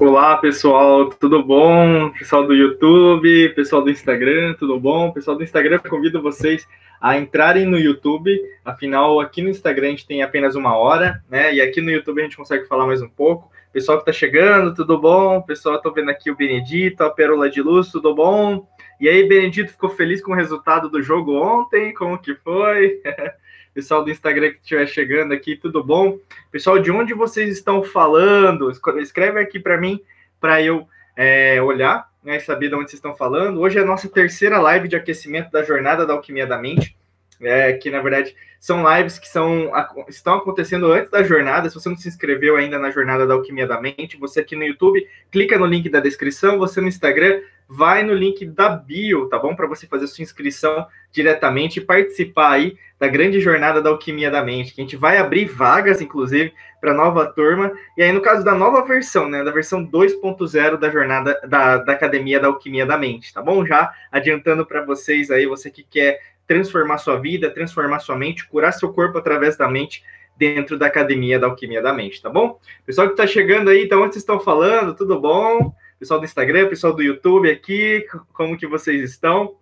Olá, pessoal, tudo bom? Pessoal do YouTube, pessoal do Instagram, tudo bom? Pessoal do Instagram, convido vocês a entrarem no YouTube. Afinal, aqui no Instagram a gente tem apenas uma hora, né? E aqui no YouTube a gente consegue falar mais um pouco. Pessoal que tá chegando, tudo bom? Pessoal, tô vendo aqui o Benedito, a Pérola de Luz, tudo bom? E aí, Benedito, ficou feliz com o resultado do jogo ontem? Como que foi? Pessoal do Instagram que estiver chegando aqui, tudo bom? Pessoal, de onde vocês estão falando? Escreve aqui para mim, para eu é, olhar né, e saber de onde vocês estão falando. Hoje é a nossa terceira live de aquecimento da jornada da Alquimia da Mente. É, que na verdade são lives que são, estão acontecendo antes da jornada. Se você não se inscreveu ainda na jornada da Alquimia da Mente, você aqui no YouTube, clica no link da descrição, você no Instagram, vai no link da bio, tá bom? Para você fazer sua inscrição diretamente e participar aí da grande jornada da Alquimia da Mente, que a gente vai abrir vagas, inclusive, para nova turma. E aí, no caso da nova versão, né, da versão 2.0 da jornada da, da Academia da Alquimia da Mente, tá bom? Já adiantando para vocês aí, você que quer transformar sua vida, transformar sua mente, curar seu corpo através da mente dentro da Academia da Alquimia da Mente, tá bom? Pessoal que está chegando aí, então, onde vocês estão falando? Tudo bom? Pessoal do Instagram, pessoal do YouTube aqui, como que vocês estão?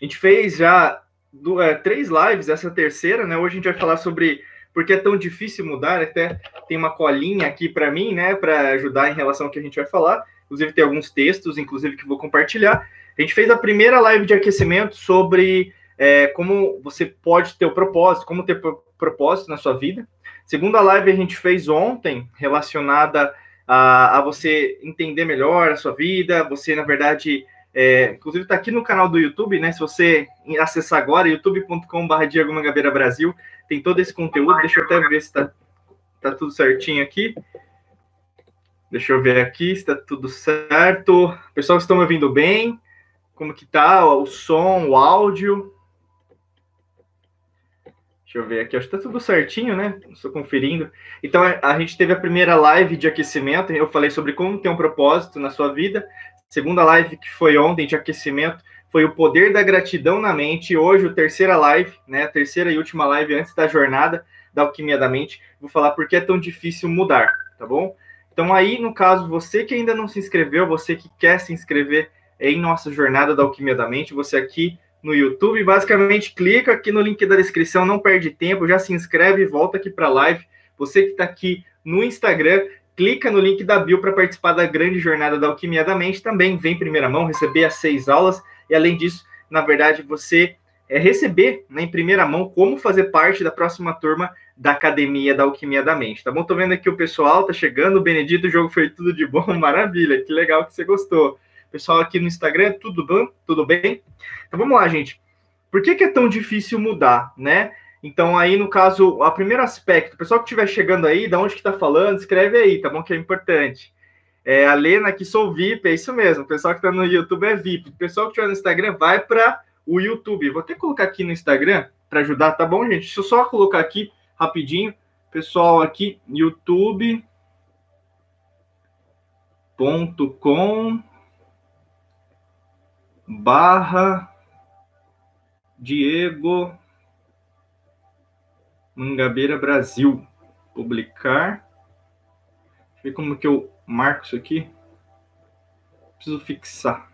A gente fez já do, é, três lives, essa terceira, né? Hoje a gente vai falar sobre por que é tão difícil mudar. Até tem uma colinha aqui para mim, né? Para ajudar em relação ao que a gente vai falar. Inclusive, tem alguns textos, inclusive, que vou compartilhar. A gente fez a primeira live de aquecimento sobre é, como você pode ter o propósito, como ter propósito na sua vida. Segunda live a gente fez ontem, relacionada a, a você entender melhor a sua vida, você, na verdade, é, inclusive está aqui no canal do YouTube, né? Se você acessar agora, youtube.com.br Diego Mangabeira Brasil, tem todo esse conteúdo. Deixa eu até ver se está tá tudo certinho aqui. Deixa eu ver aqui se está tudo certo. Pessoal, estão me ouvindo bem? Como que tá o som, o áudio? Deixa eu ver aqui, acho que tá tudo certinho, né? Estou conferindo. Então, a gente teve a primeira live de aquecimento, eu falei sobre como ter um propósito na sua vida. Segunda live que foi ontem de aquecimento foi o poder da gratidão na mente. Hoje, a terceira live, né? A terceira e última live antes da jornada da alquimia da mente. Vou falar por que é tão difícil mudar, tá bom? Então, aí, no caso, você que ainda não se inscreveu, você que quer se inscrever em nossa jornada da alquimia da mente, você aqui no YouTube, basicamente clica aqui no link da descrição, não perde tempo, já se inscreve e volta aqui para a live. Você que está aqui no Instagram, clica no link da bio para participar da grande jornada da Alquimia da Mente. Também vem em primeira mão receber as seis aulas e, além disso, na verdade, você é receber né, em primeira mão como fazer parte da próxima turma da Academia da Alquimia da Mente, tá bom? Tô vendo aqui o pessoal, tá chegando, Benedito, o jogo foi tudo de bom, maravilha, que legal que você gostou. Pessoal aqui no Instagram, tudo bom? Tudo bem? Então vamos lá, gente. Por que, que é tão difícil mudar, né? Então, aí, no caso, o primeiro aspecto, o pessoal que estiver chegando aí, da onde que está falando, escreve aí, tá bom? Que é importante. É, a Lena aqui, sou VIP, é isso mesmo. O pessoal que está no YouTube é VIP. O pessoal que estiver no Instagram vai para o YouTube. Vou até colocar aqui no Instagram para ajudar, tá bom, gente? Deixa eu só colocar aqui rapidinho. Pessoal aqui, youtube.com barra Diego Mangabeira Brasil. Publicar. Deixa eu ver como que eu marco isso aqui. Preciso fixar.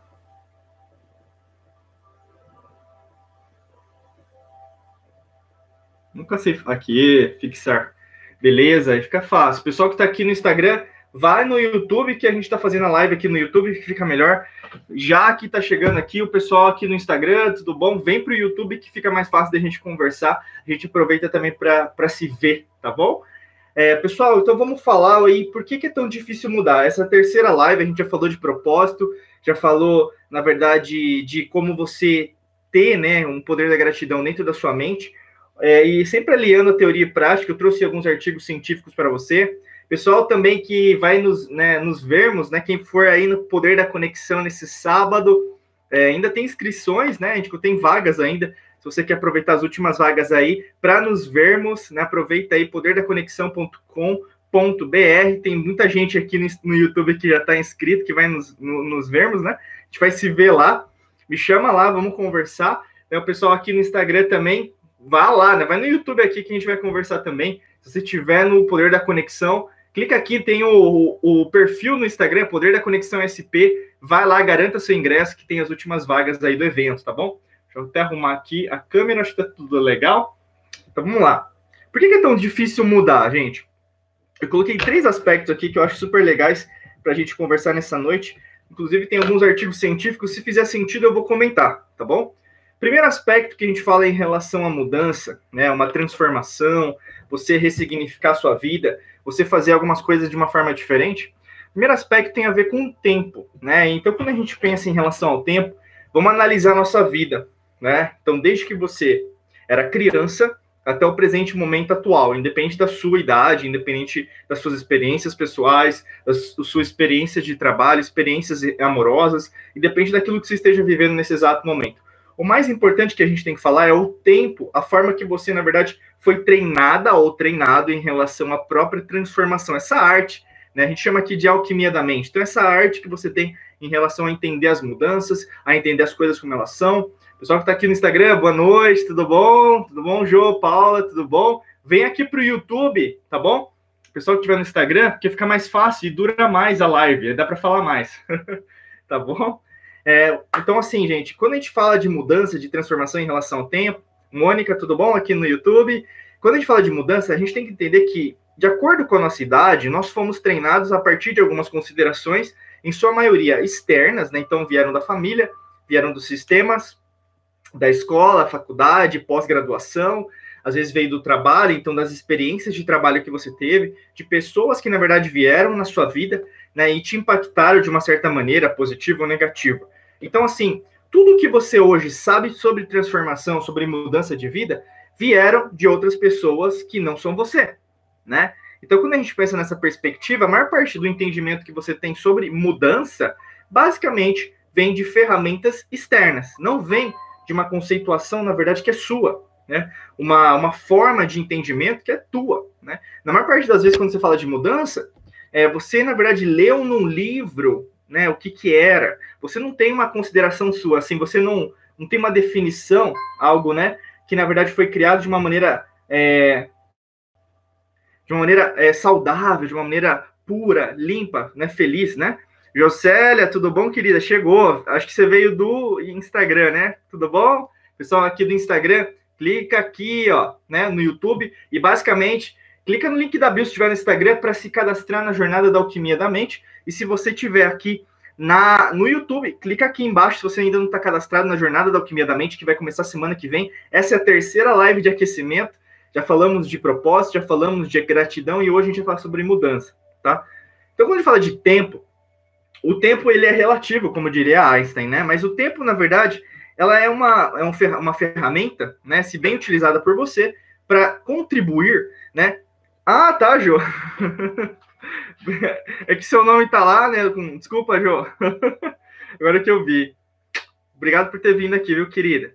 Nunca sei. Aqui, fixar. Beleza, aí fica fácil. Pessoal que está aqui no Instagram, vai no YouTube, que a gente está fazendo a live aqui no YouTube, que fica melhor. Já que está chegando aqui, o pessoal aqui no Instagram, tudo bom? Vem para o YouTube, que fica mais fácil da gente conversar. A gente aproveita também para se ver, tá bom? É, pessoal, então vamos falar aí por que, que é tão difícil mudar. Essa terceira live a gente já falou de propósito, já falou, na verdade, de como você ter né, um poder da gratidão dentro da sua mente. É, e sempre aliando a teoria e prática, eu trouxe alguns artigos científicos para você. Pessoal também que vai nos, né, nos vermos, né? Quem for aí no Poder da Conexão nesse sábado, é, ainda tem inscrições, né? A gente tem vagas ainda. Se você quer aproveitar as últimas vagas aí para nos vermos, né? Aproveita aí poderdaconexão.com.br. Tem muita gente aqui no, no YouTube que já está inscrito, que vai nos, no, nos vermos, né? A gente vai se ver lá. Me chama lá, vamos conversar. É, o pessoal aqui no Instagram também, vá lá, né? Vai no YouTube aqui que a gente vai conversar também. Se você estiver no Poder da Conexão, Clica aqui, tem o, o perfil no Instagram, Poder da Conexão SP. Vai lá, garanta seu ingresso, que tem as últimas vagas aí do evento, tá bom? Deixa eu até arrumar aqui a câmera, acho que tá tudo legal. Então vamos lá. Por que é tão difícil mudar, gente? Eu coloquei três aspectos aqui que eu acho super legais para a gente conversar nessa noite. Inclusive, tem alguns artigos científicos. Se fizer sentido, eu vou comentar, tá bom? Primeiro aspecto que a gente fala em relação à mudança, né, uma transformação, você ressignificar sua vida, você fazer algumas coisas de uma forma diferente. Primeiro aspecto tem a ver com o tempo, né? Então, quando a gente pensa em relação ao tempo, vamos analisar a nossa vida, né? Então, desde que você era criança até o presente momento atual, independente da sua idade, independente das suas experiências pessoais, da sua experiência de trabalho, experiências amorosas, independente daquilo que você esteja vivendo nesse exato momento. O mais importante que a gente tem que falar é o tempo, a forma que você, na verdade, foi treinada ou treinado em relação à própria transformação, essa arte, né? A gente chama aqui de alquimia da mente. Então, essa arte que você tem em relação a entender as mudanças, a entender as coisas como elas são. Pessoal que está aqui no Instagram, boa noite, tudo bom? Tudo bom, Jô, Paula, tudo bom? Vem aqui para o YouTube, tá bom? Pessoal que estiver no Instagram, porque fica mais fácil e dura mais a live, dá para falar mais, tá bom? É, então, assim, gente, quando a gente fala de mudança, de transformação em relação ao tempo, Mônica, tudo bom aqui no YouTube? Quando a gente fala de mudança, a gente tem que entender que, de acordo com a nossa idade, nós fomos treinados a partir de algumas considerações, em sua maioria externas, né? Então, vieram da família, vieram dos sistemas, da escola, faculdade, pós-graduação, às vezes veio do trabalho, então das experiências de trabalho que você teve, de pessoas que na verdade vieram na sua vida né, e te impactaram de uma certa maneira, positiva ou negativa. Então, assim, tudo que você hoje sabe sobre transformação, sobre mudança de vida, vieram de outras pessoas que não são você, né? Então, quando a gente pensa nessa perspectiva, a maior parte do entendimento que você tem sobre mudança, basicamente, vem de ferramentas externas, não vem de uma conceituação, na verdade, que é sua, né? Uma, uma forma de entendimento que é tua, né? Na maior parte das vezes, quando você fala de mudança, é, você, na verdade, leu num livro né, o que, que era. Você não tem uma consideração sua, assim, você não, não tem uma definição, algo, né, que na verdade foi criado de uma maneira é, de uma maneira é, saudável, de uma maneira pura, limpa, né, feliz, né? Jocélia, tudo bom, querida? Chegou. Acho que você veio do Instagram, né? Tudo bom? Pessoal aqui do Instagram, clica aqui, ó, né, no YouTube e basicamente Clica no link da bio se estiver no Instagram para se cadastrar na jornada da alquimia da mente. E se você tiver aqui na, no YouTube, clica aqui embaixo se você ainda não está cadastrado na jornada da alquimia da mente, que vai começar semana que vem. Essa é a terceira live de aquecimento. Já falamos de propósito, já falamos de gratidão e hoje a gente vai falar sobre mudança, tá? Então, quando a gente fala de tempo, o tempo ele é relativo, como diria Einstein, né? Mas o tempo, na verdade, ela é uma, é uma ferramenta, né? Se bem utilizada por você, para contribuir, né? Ah, tá, Jô. É que seu nome tá lá, né? Desculpa, Jô. Agora que eu vi. Obrigado por ter vindo aqui, viu, querida?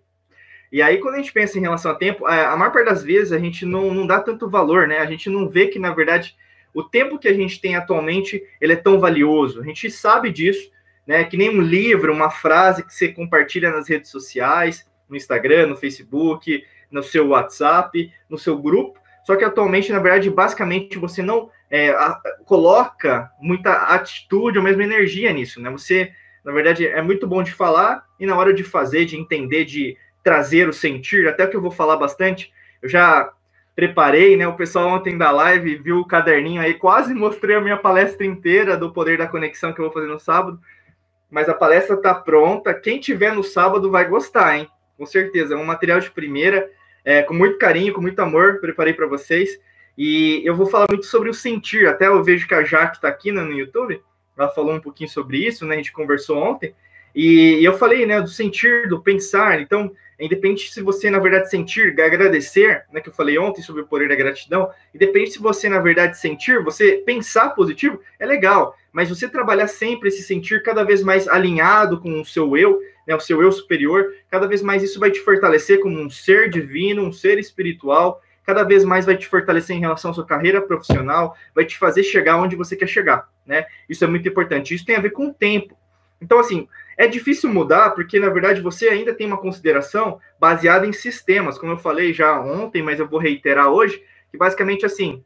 E aí, quando a gente pensa em relação a tempo, é, a maior parte das vezes a gente não, não dá tanto valor, né? A gente não vê que, na verdade, o tempo que a gente tem atualmente, ele é tão valioso. A gente sabe disso, né? Que nem um livro, uma frase que você compartilha nas redes sociais, no Instagram, no Facebook, no seu WhatsApp, no seu grupo, só que atualmente, na verdade, basicamente você não é, a, coloca muita atitude ou mesmo energia nisso, né? Você, na verdade, é muito bom de falar e na hora de fazer, de entender, de trazer o sentir, até que eu vou falar bastante, eu já preparei, né? O pessoal ontem da live viu o caderninho aí, quase mostrei a minha palestra inteira do Poder da Conexão que eu vou fazer no sábado. Mas a palestra tá pronta. Quem tiver no sábado vai gostar, hein? Com certeza. É um material de primeira é, com muito carinho, com muito amor, preparei para vocês. E eu vou falar muito sobre o sentir. Até eu vejo que a Jaque está aqui né, no YouTube, ela falou um pouquinho sobre isso, né? A gente conversou ontem. E, eu falei, né, do sentir, do pensar. Então, independente se você, na verdade, sentir, agradecer, né, que eu falei ontem sobre o poder da gratidão, independente se você, na verdade, sentir, você pensar positivo, é legal. Mas você trabalhar sempre esse sentir cada vez mais alinhado com o seu eu, né, o seu eu superior, cada vez mais isso vai te fortalecer como um ser divino, um ser espiritual, cada vez mais vai te fortalecer em relação à sua carreira profissional, vai te fazer chegar onde você quer chegar, né? Isso é muito importante. Isso tem a ver com o tempo. Então, assim, é difícil mudar porque, na verdade, você ainda tem uma consideração baseada em sistemas, como eu falei já ontem, mas eu vou reiterar hoje, que basicamente, assim,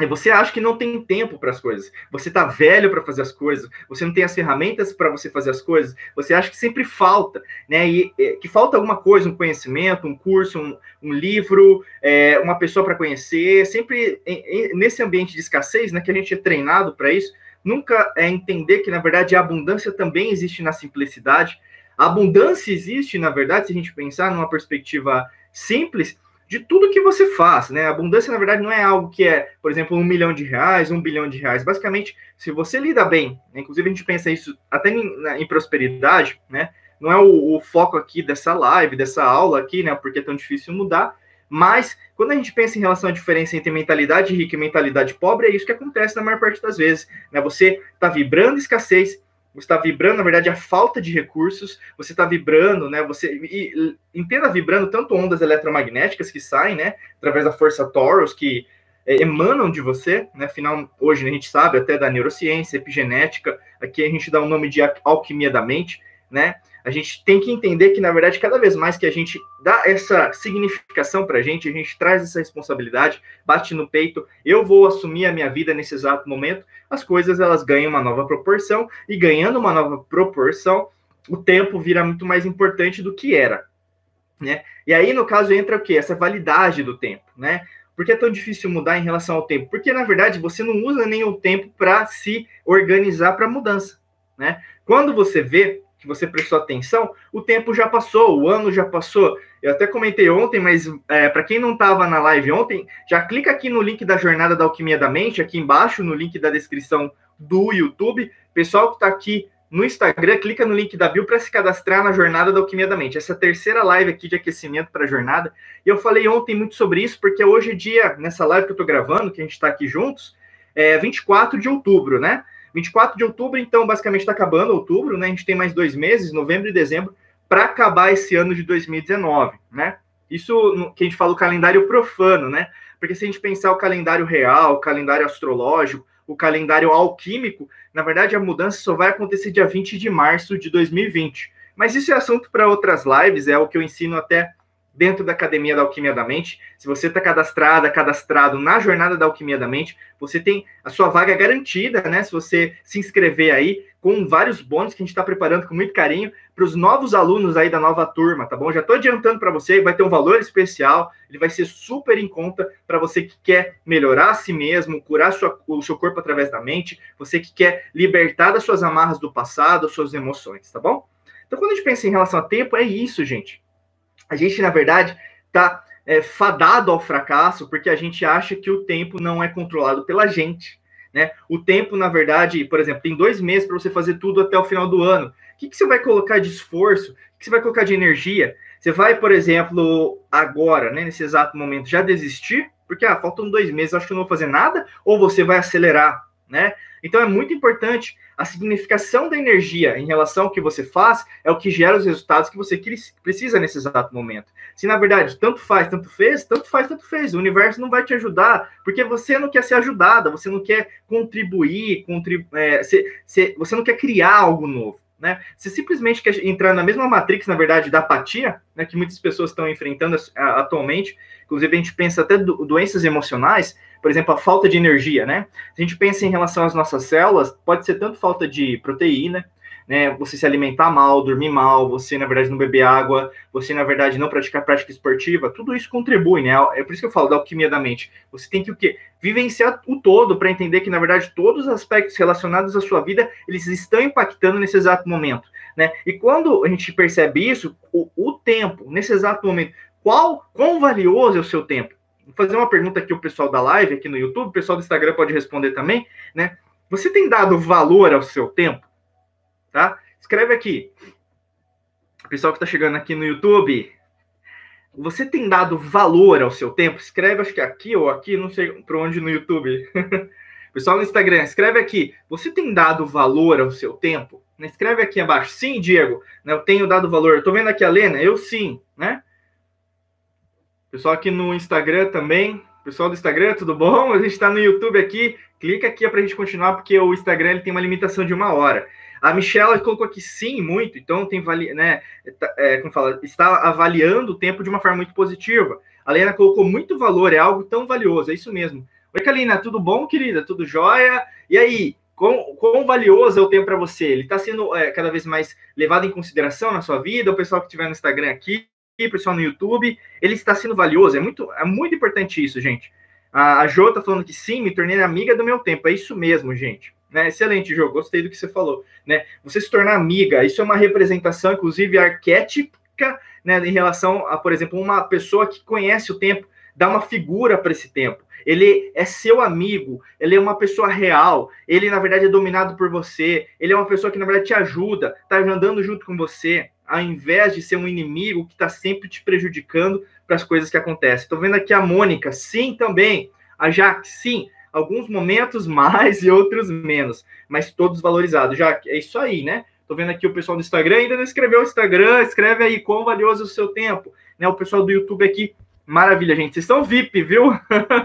E você acha que não tem tempo para as coisas. Você está velho para fazer as coisas. Você não tem as ferramentas para você fazer as coisas. Você acha que sempre falta, né? E, e que falta alguma coisa, um conhecimento, um curso, um, um livro, é, uma pessoa para conhecer. Sempre em, em, nesse ambiente de escassez, né? Que a gente é treinado para isso. Nunca é entender que na verdade a abundância também existe na simplicidade. A abundância existe, na verdade, se a gente pensar numa perspectiva simples, de tudo que você faz, né? Abundância, na verdade, não é algo que é, por exemplo, um milhão de reais, um bilhão de reais. Basicamente, se você lida bem, né? inclusive a gente pensa isso até em, em prosperidade, né? Não é o, o, foco aqui dessa live, dessa aula aqui, né? Porque é tão difícil mudar. Mas quando a gente pensa em relação à diferença entre mentalidade rica e mentalidade pobre, é isso que acontece na maior parte das vezes, né? Você está vibrando escassez, você está vibrando, na verdade, a falta de recursos, você está vibrando, né? Você e, entenda vibrando tanto ondas eletromagnéticas que saem, né? Através da força Taurus, que é, emanam de você, né? Afinal, hoje a gente sabe até da neurociência, epigenética, aqui a gente dá o nome de alquimia da mente, né? A gente tem que entender que, na verdade, cada vez mais que a gente dá essa significação para a gente, a gente traz essa responsabilidade, bate no peito, eu vou assumir a minha vida nesse exato momento, as coisas elas ganham uma nova proporção, e ganhando uma nova proporção, o tempo vira muito mais importante do que era. Né? E aí, no caso, entra o quê? Essa validade do tempo, né? Por que é tão difícil mudar em relação ao tempo? Porque, na verdade, você não usa o tempo para se organizar para a mudança, né? Quando você vê que você prestou atenção, o tempo já passou, o ano já passou. Eu até comentei ontem, mas é, para quem não estava na live ontem, já clica aqui no link da Jornada da Alquimia da Mente, aqui embaixo, no link da descrição do YouTube. Pessoal que está aqui no Instagram, clica no link da bio para se cadastrar na Jornada da Alquimia da Mente. Essa terceira live aqui de aquecimento para a jornada. E eu falei ontem muito sobre isso, porque hoje é dia, nessa live que eu estou gravando, que a gente está aqui juntos, é 24 de outubro, né? 24 de outubro, então, basicamente está acabando outubro, né? A gente tem mais dois meses, novembro e dezembro, para acabar esse ano de 2019, né? Isso que a gente fala o calendário profano, né? Porque se a gente pensar o calendário real, o calendário astrológico, o calendário alquímico, na verdade a mudança só vai acontecer dia 20 de março de 2020. Mas isso é assunto para outras lives, é o que eu ensino até dentro da Academia da Alquimia da Mente. Se você está cadastrada, cadastrado na Jornada da Alquimia da Mente, você tem a sua vaga garantida, né? Se você se inscrever aí, com vários bônus que a gente está preparando com muito carinho para os novos alunos aí da nova turma, tá bom? Já estou adiantando para você, vai ter um valor especial, ele vai ser super em conta para você que quer melhorar a si mesmo, curar sua, o seu corpo através da mente, você que quer libertar das suas amarras do passado, suas emoções, tá bom? Então, quando a gente pensa em relação a tempo, é isso, gente a gente, na verdade, está é, fadado ao fracasso porque a gente acha que o tempo não é controlado pela gente. Né? O tempo, na verdade, por exemplo, tem dois meses para você fazer tudo até o final do ano. O que, que você vai colocar de esforço? O que você vai colocar de energia? Você vai, por exemplo, agora, né, nesse exato momento, já desistir? Porque ah, faltam dois meses, acho que não vou fazer nada, ou você vai acelerar, né? Então é muito importante a significação da energia em relação ao que você faz é o que gera os resultados que você precisa nesse exato momento. Se na verdade tanto faz, tanto fez, tanto faz, tanto fez, o universo não vai te ajudar porque você não quer ser ajudada, você não quer contribuir, contribu é, você, você não quer criar algo novo. Né? Você simplesmente quer entrar na mesma matrix, na verdade, da apatia, né, que muitas pessoas estão enfrentando atualmente. Inclusive, a gente pensa até do, doenças emocionais, por exemplo, a falta de energia, né? Se a gente pensa em relação às nossas células, pode ser tanto falta de proteína, né? Você se alimentar mal, dormir mal, você, na verdade, não beber água, você, na verdade, não praticar prática esportiva, tudo isso contribui, né? É por isso que eu falo da alquimia da mente. Você tem que o quê? Vivenciar o todo para entender que, na verdade, todos os aspectos relacionados à sua vida, eles estão impactando nesse exato momento, né? E quando a gente percebe isso, o, o tempo, nesse exato momento, qual, quão valioso é o seu tempo? Vou fazer uma pergunta aqui o pessoal da live, aqui no YouTube, o pessoal do Instagram pode responder também, né? Você tem dado valor ao seu tempo? Tá? Escreve aqui. Pessoal que está chegando aqui no YouTube, você tem dado valor ao seu tempo? Escreve, acho que aqui ou aqui, não sei para onde no YouTube. pessoal no Instagram, escreve aqui. Você tem dado valor ao seu tempo? Escreve aqui abaixo. Sim, Diego, né, eu tenho dado valor. Estou vendo aqui a Lena, eu sim, né? Pessoal aqui no Instagram também. Pessoal do Instagram, tudo bom? A gente está no YouTube aqui. Clica aqui para a gente continuar, porque o Instagram ele tem uma limitação de uma hora. A Michelle colocou aqui sim, muito, então tem né, tá, é, como fala, está avaliando o tempo de uma forma muito positiva. A Lena colocou muito valor, é algo tão valioso, é isso mesmo. Oi, Kalina, tudo bom, querida? Tudo jóia? E aí, quão, quão valioso é o tempo para você? Ele está sendo é, cada vez mais levado em consideração na sua vida? O pessoal que estiver no Instagram aqui, o pessoal no YouTube, ele está sendo valioso. É muito, é muito importante isso, gente. A, Jo está falando que sim, me tornei amiga do meu tempo. É isso mesmo, gente. Né? Excelente, Jo. Gostei do que você falou. Né? Você se tornar amiga, isso é uma representação, inclusive, arquétipica, né, em relação a, por exemplo, uma pessoa que conhece o tempo, dá uma figura para esse tempo ele é seu amigo, ele é uma pessoa real, ele na verdade é dominado por você, ele é uma pessoa que na verdade te ajuda, tá andando junto com você, ao invés de ser um inimigo que está sempre te prejudicando para as coisas que acontecem. Estou vendo aqui a Mônica, sim, também, a Jaque, sim, alguns momentos mais e outros menos, mas todos valorizados. Jaque, é isso aí, né? Tô vendo aqui o pessoal do Instagram ainda não escreveu o Instagram, escreve aí quão valioso é o seu tempo, né? O pessoal do YouTube aqui Maravilha, gente. Vocês são VIP, viu?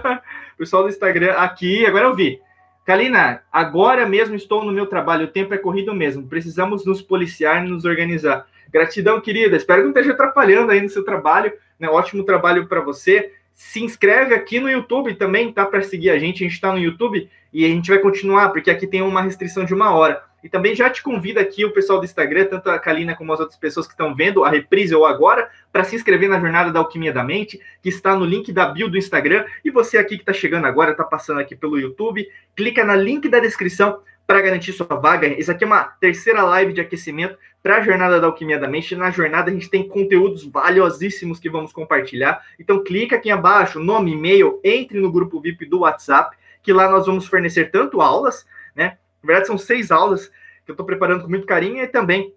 Pessoal do Instagram aqui, agora eu vi. Kalina, agora mesmo estou no meu trabalho, o tempo é corrido mesmo. Precisamos nos policiar e nos organizar. Gratidão, querida. Espero que não esteja atrapalhando aí no seu trabalho. Né? Ótimo trabalho para você. Se inscreve aqui no YouTube também, tá? Para seguir a gente. A gente está no YouTube e a gente vai continuar, porque aqui tem uma restrição de uma hora. E também já te convido aqui, o pessoal do Instagram, tanto a Kalina como as outras pessoas que estão vendo a reprise ou agora, para se inscrever na Jornada da Alquimia da Mente, que está no link da bio do Instagram. E você aqui que está chegando agora, está passando aqui pelo YouTube, clica no link da descrição para garantir sua vaga. Isso aqui é uma terceira live de aquecimento para a Jornada da Alquimia da Mente. Na jornada a gente tem conteúdos valiosíssimos que vamos compartilhar. Então clica aqui abaixo, nome, e-mail, entre no grupo VIP do WhatsApp, que lá nós vamos fornecer tanto aulas, né? Na verdade, são seis aulas que eu estou preparando com muito carinho e também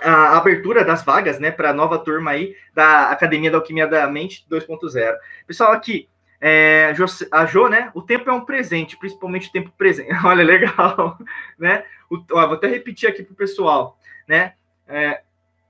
a abertura das vagas, né, para a nova turma aí da Academia da Alquimia da Mente 2.0. Pessoal, aqui, é, a Jo, né, o tempo é um presente, principalmente o tempo presente. Olha, legal, né? O, ó, vou até repetir aqui para o pessoal, né? É,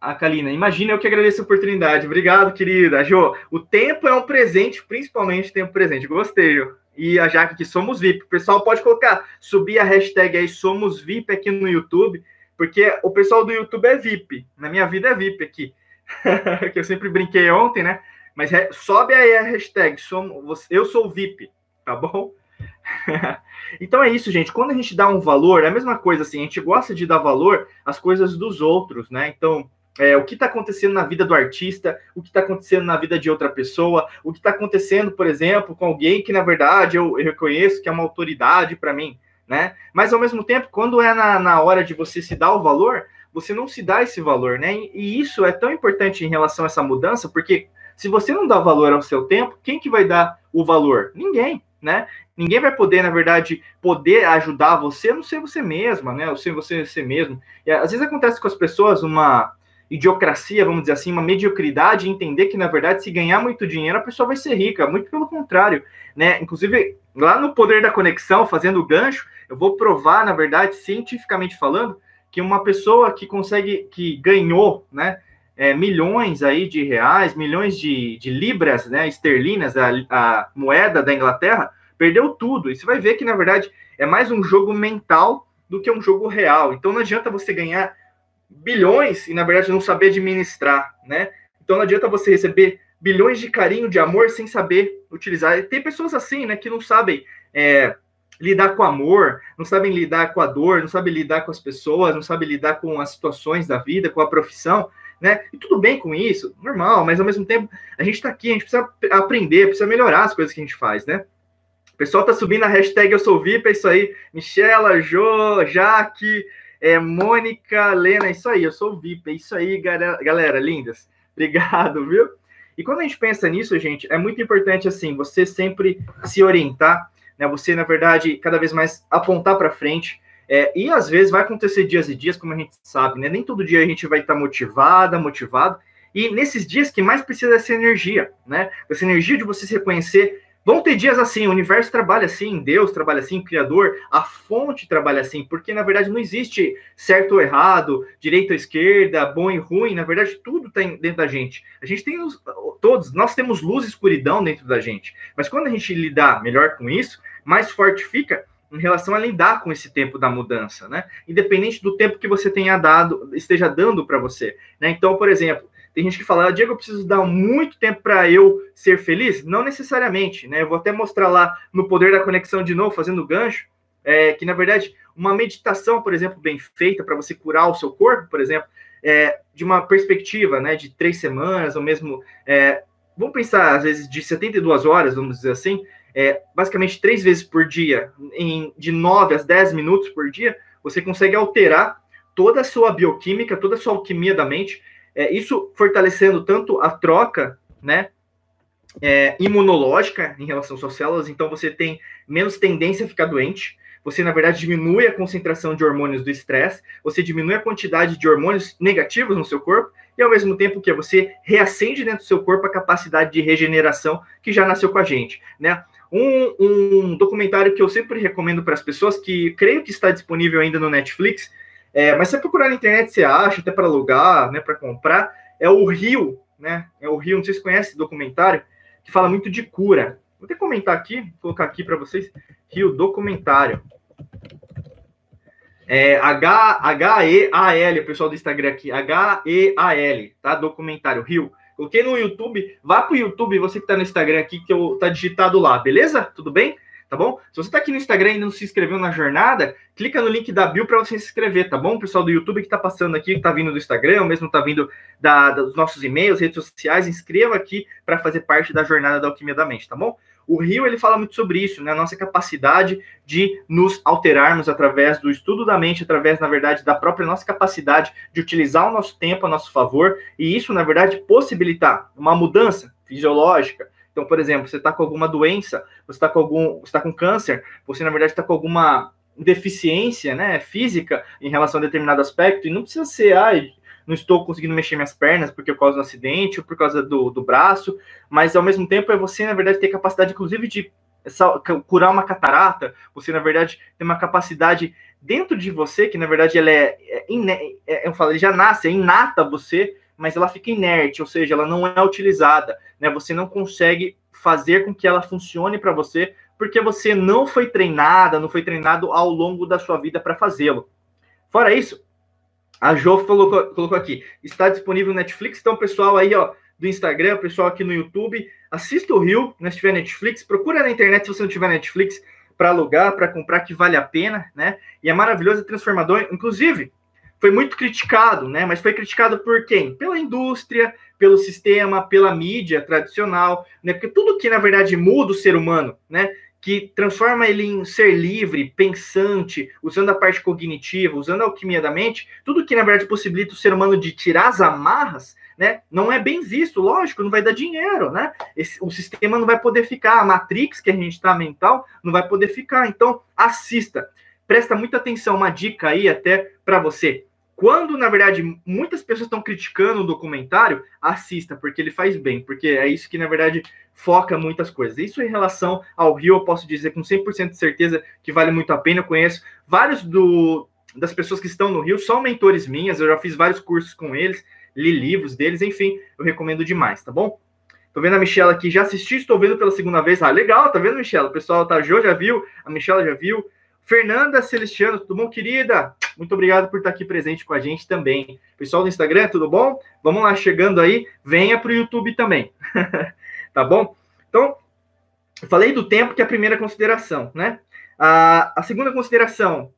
a Kalina, imagina eu que agradeço a oportunidade. Obrigado, querida. Jo, o tempo é um presente, principalmente tempo presente. Gostei, e a Jaque que somos VIP. O pessoal pode colocar, subir a hashtag aí somos VIP aqui no YouTube, porque o pessoal do YouTube é VIP. Na minha vida é VIP aqui. que eu sempre brinquei ontem, né? Mas sobe aí a hashtag somos, eu sou VIP, tá bom? então é isso, gente. Quando a gente dá um valor, é a mesma coisa assim, a gente gosta de dar valor às coisas dos outros, né? Então, é, o que está acontecendo na vida do artista, o que está acontecendo na vida de outra pessoa, o que está acontecendo, por exemplo, com alguém que na verdade eu, eu reconheço que é uma autoridade para mim, né? Mas ao mesmo tempo, quando é na, na hora de você se dar o valor, você não se dá esse valor, né? E, e isso é tão importante em relação a essa mudança, porque se você não dá valor ao seu tempo, quem que vai dar o valor? Ninguém, né? Ninguém vai poder, na verdade, poder ajudar você a não ser você mesma, né? Ou ser você, você mesmo. E às vezes acontece com as pessoas uma idiocracia, vamos dizer assim, uma mediocridade, entender que, na verdade, se ganhar muito dinheiro, a pessoa vai ser rica. Muito pelo contrário, né? Inclusive, lá no Poder da Conexão, fazendo o gancho, eu vou provar, na verdade, cientificamente falando, que uma pessoa que consegue, que ganhou, né, é, milhões aí de reais, milhões de, de libras, né, esterlinas, a, a moeda da Inglaterra, perdeu tudo. E você vai ver que, na verdade, é mais um jogo mental do que um jogo real. Então não adianta você ganhar bilhões e, na verdade, não saber administrar, né? Então não adianta você receber bilhões de carinho, de amor, sem saber utilizar. Tem pessoas assim, né, que não sabem é, lidar com amor, não sabem lidar com a dor, não sabem lidar com as pessoas, não sabem lidar com as situações da vida, com a profissão, né? E tudo bem com isso, normal, mas ao mesmo tempo a gente está aqui, a gente precisa aprender, precisa melhorar as coisas que a gente faz, né? O pessoal tá subindo a hashtag Eu Sou VIP, é isso aí. Michela, Jo, Jaque, é, Mônica, Lena, é isso aí, eu sou VIP, é isso aí, galera, galera lindas. Obrigado, viu? E quando a gente pensa nisso, gente, é muito importante, assim, você sempre se orientar, né? Você, na verdade, cada vez mais apontar para frente. É, e às vezes vai acontecer dias e dias, como a gente sabe, né? Nem todo dia a gente vai estar motivada, motivado. E nesses dias que mais precisa dessa energia, né? Essa energia de você se reconhecer Vão ter dias assim, o universo trabalha assim, Deus trabalha assim, o Criador, a fonte trabalha assim, porque na verdade não existe certo ou errado, direita ou esquerda, bom e ruim, na verdade tudo está dentro da gente. A gente tem os, todos, nós temos luz e escuridão dentro da gente, mas quando a gente lidar melhor com isso, mais forte fica em relação a lidar com esse tempo da mudança, né? Independente do tempo que você tenha dado, esteja dando para você, né? Então, por exemplo, Tem gente que fala, ah, Diego, eu preciso dar muito tempo para eu ser feliz? Não necessariamente, né? Eu vou até mostrar lá no Poder da Conexão de novo, fazendo gancho, é, que na verdade uma meditação, por exemplo, bem feita para você curar o seu corpo, por exemplo, é, de uma perspectiva né, de três semanas, ou mesmo, é, vamos pensar, às vezes, de 72 horas, vamos dizer assim, é, basicamente três vezes por dia, em, de 9 a 10 minutos por dia, você consegue alterar toda a sua bioquímica, toda a sua alquimia da mente, é, isso fortalecendo tanto a troca, né, é, imunológica em relação às suas células, então você tem menos tendência a ficar doente, você, na verdade, diminui a concentração de hormônios do estresse, você diminui a quantidade de hormônios negativos no seu corpo, e ao mesmo tempo que você reacende dentro do seu corpo a capacidade de regeneração que já nasceu com a gente, né? Um, um documentário que eu sempre recomendo para as pessoas, que creio que está disponível ainda no Netflix, é, mas se você procurar na internet, você acha, até para alugar, né, para comprar, é o Rio, né? É o Rio, não sei se conhece esse documentário, que fala muito de cura. Vou até comentar aqui, colocar aqui para vocês, Rio Documentário. É H-E-A-L, o pessoal do Instagram aqui, H-E-A-L, tá? Documentário, Rio. Coloquei no YouTube, vá pro YouTube, você que tá no Instagram aqui, que eu, tá digitado lá, beleza? Tudo bem? Tá bom? Se você tá aqui no Instagram e não se inscreveu na jornada, clica no link da bio para você se inscrever, tá bom? O pessoal do YouTube que tá passando aqui, que tá vindo do Instagram, ou mesmo tá vindo da, dos nossos e-mails, redes sociais, inscreva aqui para fazer parte da jornada da Alquimia da Mente, tá bom? O Rio ele fala muito sobre isso, né? A nossa capacidade de nos alterarmos através do estudo da mente, através, na verdade, da própria nossa capacidade de utilizar o nosso tempo a nosso favor, e isso, na verdade, possibilitar uma mudança fisiológica. Então, por exemplo, você está com alguma doença, você está com algum, está com câncer, você na verdade está com alguma deficiência, né, física em relação a determinado aspecto, e não precisa ser, ai, não estou conseguindo mexer minhas pernas porque eu causa do acidente ou por causa do, do braço, mas ao mesmo tempo é você, na verdade, ter capacidade, inclusive, de curar uma catarata, você, na verdade, tem uma capacidade dentro de você, que na verdade ela é, é, é eu falo, já nasce, é inata você, mas ela fica inerte, ou seja, ela não é utilizada, né? Você não consegue fazer com que ela funcione para você, porque você não foi treinada, não foi treinado ao longo da sua vida para fazê-lo. Fora isso, a Jo colocou, colocou aqui, está disponível no Netflix, então pessoal aí, ó, do Instagram, pessoal aqui no YouTube, assista o Rio, né, se tiver Netflix, procura na internet se você não tiver Netflix para alugar, para comprar, que vale a pena, né? E é maravilhoso, é transformador, inclusive, foi muito criticado, né? Mas foi criticado por quem? Pela indústria, pelo sistema, pela mídia tradicional, né? Porque tudo que na verdade muda o ser humano, né? Que transforma ele em ser livre, pensante, usando a parte cognitiva, usando a alquimia da mente, tudo que na verdade possibilita o ser humano de tirar as amarras, né, não é bem visto, lógico, não vai dar dinheiro, né? Esse, o sistema não vai poder ficar, a matrix que a gente está mental não vai poder ficar. Então, assista. Presta muita atenção, uma dica aí até para você. Quando, na verdade, muitas pessoas estão criticando o documentário, assista, porque ele faz bem, porque é isso que, na verdade, foca muitas coisas. Isso em relação ao Rio, eu posso dizer com 100% de certeza que vale muito a pena. Eu conheço vários do, das pessoas que estão no Rio, são mentores minhas, eu já fiz vários cursos com eles, li livros deles, enfim, eu recomendo demais, tá bom? Tô vendo a Michelle aqui, já assisti, estou vendo pela segunda vez. Ah, legal, tá vendo, Michelle? O pessoal, tá, Jo já viu, a Michelle já viu. Fernanda Celestiano, tudo bom, querida? Muito obrigado por estar aqui presente com a gente também. Pessoal do Instagram, tudo bom? Vamos lá, chegando aí, venha para o YouTube também. tá bom? Então, falei do tempo, que é a primeira consideração, né? A, segunda consideração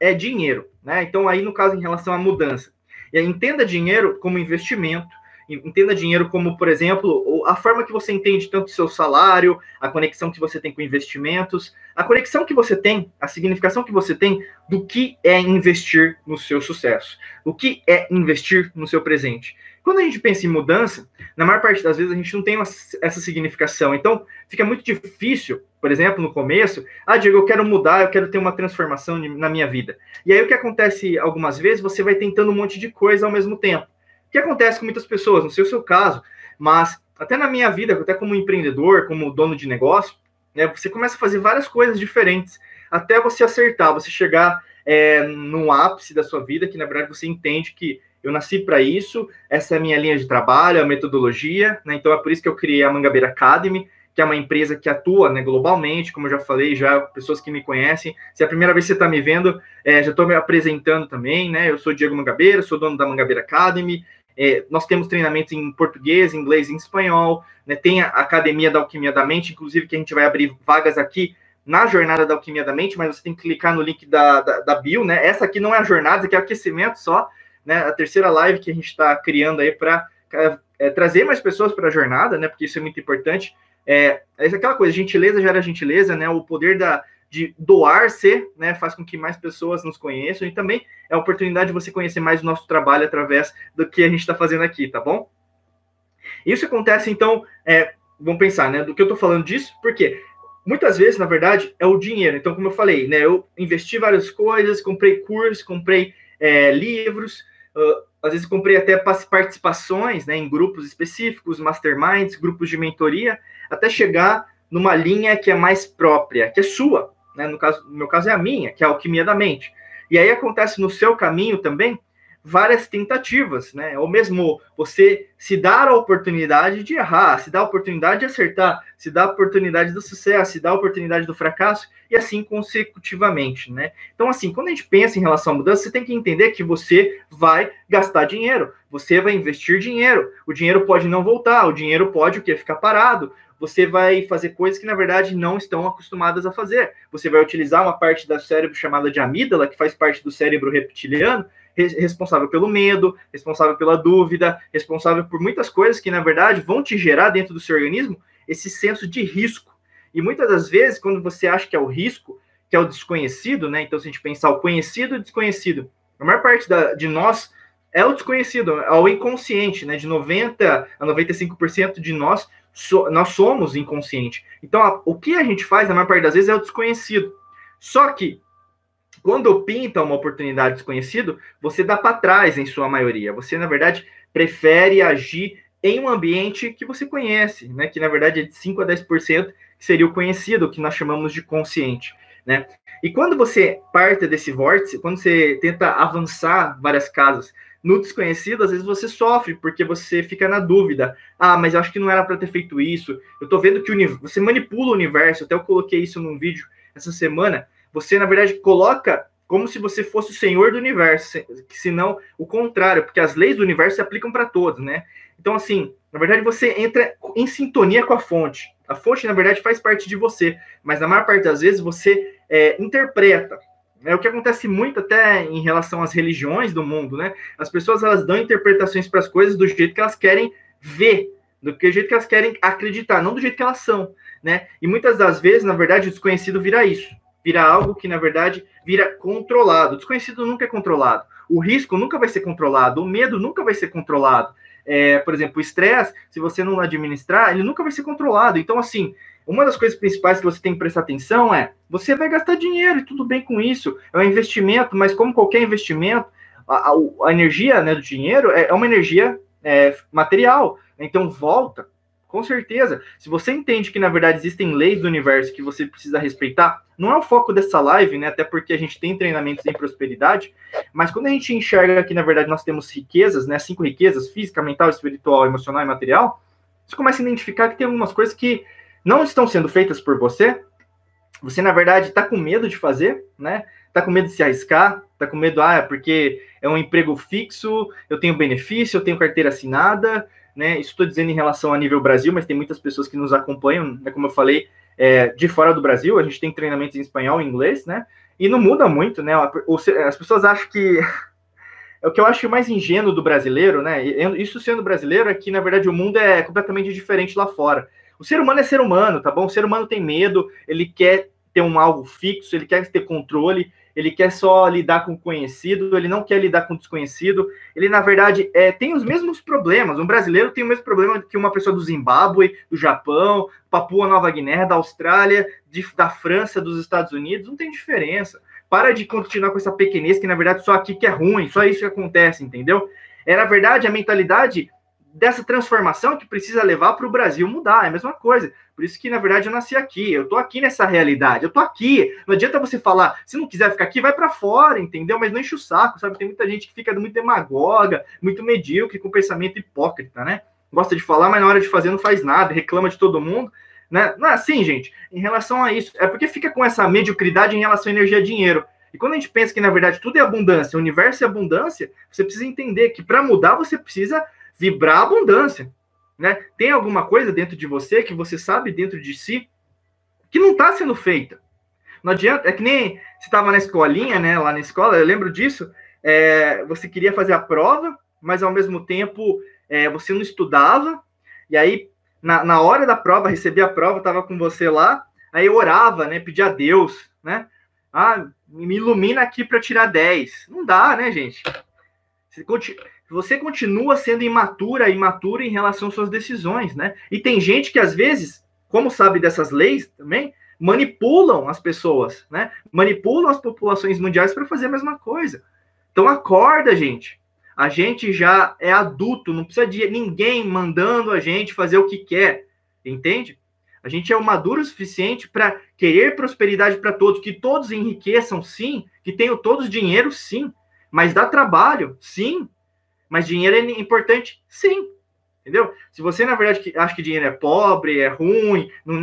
é dinheiro, né? Então, aí, no caso, em relação à mudança. E entenda dinheiro como investimento, entenda dinheiro como, por exemplo, a forma que você entende tanto seu salário, a conexão que você tem com investimentos, a conexão que você tem, a significação que você tem do que é investir no seu sucesso, o que é investir no seu presente. Quando a gente pensa em mudança, na maior parte das vezes a gente não tem essa significação. Então, fica muito difícil, por exemplo, no começo, ah, Diego, eu quero mudar, eu quero ter uma transformação na minha vida. E aí o que acontece algumas vezes, você vai tentando um monte de coisa ao mesmo tempo que acontece com muitas pessoas, não sei o seu caso, mas até na minha vida, até como empreendedor, como dono de negócio, né, você começa a fazer várias coisas diferentes até você acertar, você chegar é, no ápice da sua vida, que na verdade você entende que eu nasci para isso, essa é a minha linha de trabalho, a metodologia, né, então é por isso que eu criei a Mangabeira Academy, que é uma empresa que atua né, globalmente, como eu já falei, já pessoas que me conhecem. Se é a primeira vez que você está me vendo, é, já estou me apresentando também, né? Eu sou Diego Mangabeira, sou dono da Mangabeira Academy, É, nós temos treinamentos em português, inglês e espanhol, né? Tem a Academia da Alquimia da Mente, inclusive que a gente vai abrir vagas aqui na jornada da Alquimia da Mente, mas você tem que clicar no link da, da, da bio, né? Essa aqui não é a jornada, aqui é aquecimento só, né? A terceira live que a gente está criando aí para é, trazer mais pessoas para a jornada, né? Porque isso é muito importante. É, é aquela coisa, gentileza gera gentileza, né? O poder da, de doar ser, né, faz com que mais pessoas nos conheçam e também é a oportunidade de você conhecer mais o nosso trabalho através do que a gente está fazendo aqui, tá bom? Isso acontece, então, é, vamos pensar, né, do que eu estou falando disso, porque muitas vezes, na verdade, é o dinheiro. Então, como eu falei, né, eu investi várias coisas, comprei cursos, comprei é, livros, uh, às vezes comprei até participações, né, em grupos específicos, masterminds, grupos de mentoria, até chegar numa linha que é mais própria, que é sua, né? No, caso, no meu caso é a minha, que é a alquimia da mente. E aí acontece no seu caminho também várias tentativas, né? Ou mesmo você se dar a oportunidade de errar, se dá a oportunidade de acertar, se dá a oportunidade do sucesso, se dá a oportunidade do fracasso, e assim consecutivamente, né? Então, assim, quando a gente pensa em relação à mudança, você tem que entender que você vai gastar dinheiro, você vai investir dinheiro. O dinheiro pode não voltar, o dinheiro pode o quê? Ficar parado, você vai fazer coisas que na verdade não estão acostumadas a fazer. Você vai utilizar uma parte do cérebro chamada de amígdala, que faz parte do cérebro reptiliano, responsável pelo medo, responsável pela dúvida, responsável por muitas coisas que na verdade vão te gerar dentro do seu organismo esse senso de risco. E muitas das vezes, quando você acha que é o risco, que é o desconhecido, né? Então, se a gente pensar o conhecido e o desconhecido, a maior parte da, de nós é o desconhecido, é o inconsciente, né? De 90 a 95% de nós so, nós somos inconsciente. Então, a, o que a gente faz, na maior parte das vezes, é o desconhecido. Só que, quando pinta uma oportunidade desconhecido, você dá para trás em sua maioria. Você, na verdade, prefere agir em um ambiente que você conhece, né? Que na verdade é de 5 a 10% que seria o conhecido, que nós chamamos de consciente, né? E quando você parte desse vórtice, quando você tenta avançar várias casas no desconhecido, às vezes você sofre, porque você fica na dúvida. Ah, mas eu acho que não era para ter feito isso. Eu tô vendo que o, você manipula o universo, até eu coloquei isso num vídeo essa semana. Você, na verdade, coloca como se você fosse o senhor do universo, senão o contrário, porque as leis do universo se aplicam para todos, né? Então, assim, na verdade, você entra em sintonia com a fonte. A fonte, na verdade, faz parte de você, mas na maior parte das vezes você é, interpreta. É o que acontece muito até em relação às religiões do mundo, né? As pessoas elas dão interpretações para as coisas do jeito que elas querem ver, do jeito que elas querem acreditar, não do jeito que elas são, né? E muitas das vezes, na verdade, o desconhecido vira isso, vira algo que na verdade vira controlado. O desconhecido nunca é controlado. O risco nunca vai ser controlado, o medo nunca vai ser controlado. É, por exemplo, o estresse, se você não administrar, ele nunca vai ser controlado. Então, assim, uma das coisas principais que você tem que prestar atenção é: você vai gastar dinheiro e tudo bem com isso, é um investimento, mas como qualquer investimento, a, a, a energia né, do dinheiro é, é uma energia é, material, então volta, com certeza. Se você entende que na verdade existem leis do universo que você precisa respeitar, não é o foco dessa live, né? Até porque a gente tem treinamentos em prosperidade, mas quando a gente enxerga que na verdade nós temos riquezas, né? Cinco riquezas: física, mental, espiritual, emocional e material. Você começa a identificar que tem algumas coisas que não estão sendo feitas por você, você na verdade está com medo de fazer, né? Está com medo de se arriscar, está com medo, ah, porque é um emprego fixo, eu tenho benefício, eu tenho carteira assinada, né? Isso estou dizendo em relação a nível Brasil, mas tem muitas pessoas que nos acompanham, né? Como eu falei, é, de fora do Brasil, a gente tem treinamentos em espanhol e inglês, né? E não muda muito, né? As pessoas acham que é o que eu acho mais ingênuo do brasileiro, né? Isso sendo brasileiro é que, na verdade, o mundo é completamente diferente lá fora. O ser humano é ser humano, tá bom? O ser humano tem medo, ele quer ter um algo fixo, ele quer ter controle, ele quer só lidar com conhecido, ele não quer lidar com desconhecido. Ele, na verdade, é, tem os mesmos problemas. Um brasileiro tem o mesmo problema que uma pessoa do Zimbábue, do Japão, Papua Nova Guiné, da Austrália, de, da França, dos Estados Unidos. Não tem diferença. Para de continuar com essa pequenez que, na verdade, só aqui que é ruim, só isso que acontece, entendeu? É, na verdade, a mentalidade dessa transformação que precisa levar para o Brasil mudar, é a mesma coisa. Por isso que, na verdade, eu nasci aqui, eu tô aqui nessa realidade, eu tô aqui. Não adianta você falar, se não quiser ficar aqui, vai para fora, entendeu? Mas não enche o saco, sabe? Tem muita gente que fica muito demagoga, muito medíocre, com pensamento hipócrita, né? Gosta de falar, mas na hora de fazer não faz nada, reclama de todo mundo, né? Não é assim, gente. Em relação a isso, é porque fica com essa mediocridade em relação à energia e dinheiro. E quando a gente pensa que, na verdade, tudo é abundância, o universo é abundância, você precisa entender que para mudar você precisa vibrar abundância. Né? Tem alguma coisa dentro de você que você sabe dentro de si que não está sendo feita. Não adianta, é que nem você estava na escolinha, né? Lá na escola, eu lembro disso. É, você queria fazer a prova, mas ao mesmo tempo é, você não estudava, e aí na, na hora da prova, recebia a prova, estava com você lá, aí orava, né? Pedia a Deus, né? Ah, me ilumina aqui para tirar 10. Não dá, né, gente? Você continua sendo imatura, imatura em relação às suas decisões, né? E tem gente que às vezes, como sabe dessas leis também, manipulam as pessoas, né? Manipulam as populações mundiais para fazer a mesma coisa. Então acorda, gente. A gente já é adulto, não precisa de ninguém mandando a gente fazer o que quer, entende? A gente é maduro o suficiente para querer prosperidade para todos, que todos enriqueçam, sim, que tenham todos dinheiro, sim, mas dá trabalho, sim, mas dinheiro é importante, sim, entendeu? Se você, na verdade, acha que dinheiro é pobre, é ruim, não,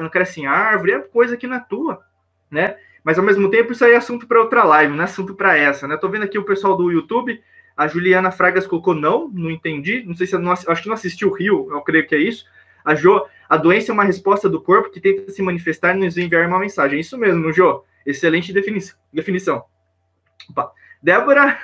não cresce em árvore, é coisa que não é tua, né? Mas ao mesmo tempo, isso aí é assunto para outra live, não é assunto para essa, né? Eu tô vendo aqui o pessoal do YouTube a Juliana Fragas colocou não, não entendi. Não sei se não, acho que não assistiu o Rio, eu creio que é isso. A Jo, a doença é uma resposta do corpo que tenta se manifestar e nos enviar uma mensagem. Isso mesmo, Jo. Excelente definição. Opa. Débora,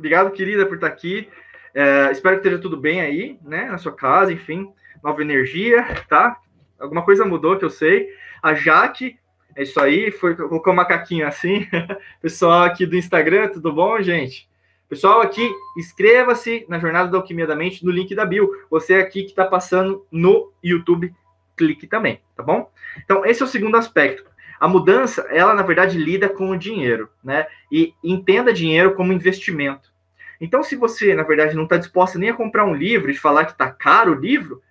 obrigado, querida, por estar aqui. É, espero que esteja tudo bem aí, né? Na sua casa, enfim. Nova energia, tá? Alguma coisa mudou que eu sei. A Jaque, é isso aí, foi colocou um macaquinho assim. Pessoal aqui do Instagram, tudo bom, gente? Pessoal, aqui, inscreva-se na Jornada da Alquimia da Mente no link da bio. Você aqui que está passando no YouTube, clique também, tá bom? Então, esse é o segundo aspecto. A mudança, ela, na verdade, lida com o dinheiro, né? E entenda dinheiro como investimento. Então, se você, na verdade, não está disposta nem a comprar um livro e falar que está caro o livro,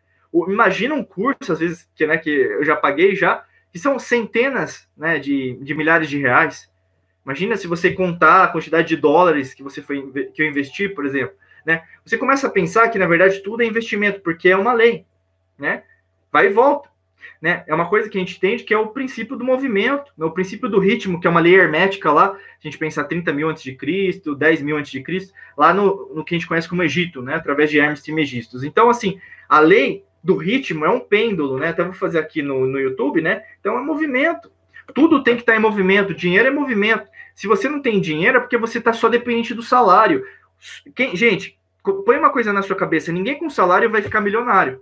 imagina um curso, às vezes, que, né, que eu já paguei já, que são centenas né, de, de milhares de reais. Imagina se você contar a quantidade de dólares que você foi que eu investi, por exemplo, né? Você começa a pensar que na verdade tudo é investimento, porque é uma lei, né? Vai e volta, né? É uma coisa que a gente entende que é o princípio do movimento, né? o princípio do ritmo, que é uma lei hermética lá. A gente pensa 30 mil antes de Cristo, 10 mil antes de Cristo, lá no, no que a gente conhece como Egito, né? Através de Hermes Trismegistus. Então, assim, a lei do ritmo é um pêndulo, né? Até vou fazer aqui no, no YouTube, né? Então é movimento. Tudo tem que estar em movimento. Dinheiro é movimento. Se você não tem dinheiro, é porque você está só dependente do salário. Quem, gente, põe uma coisa na sua cabeça: ninguém com salário vai ficar milionário.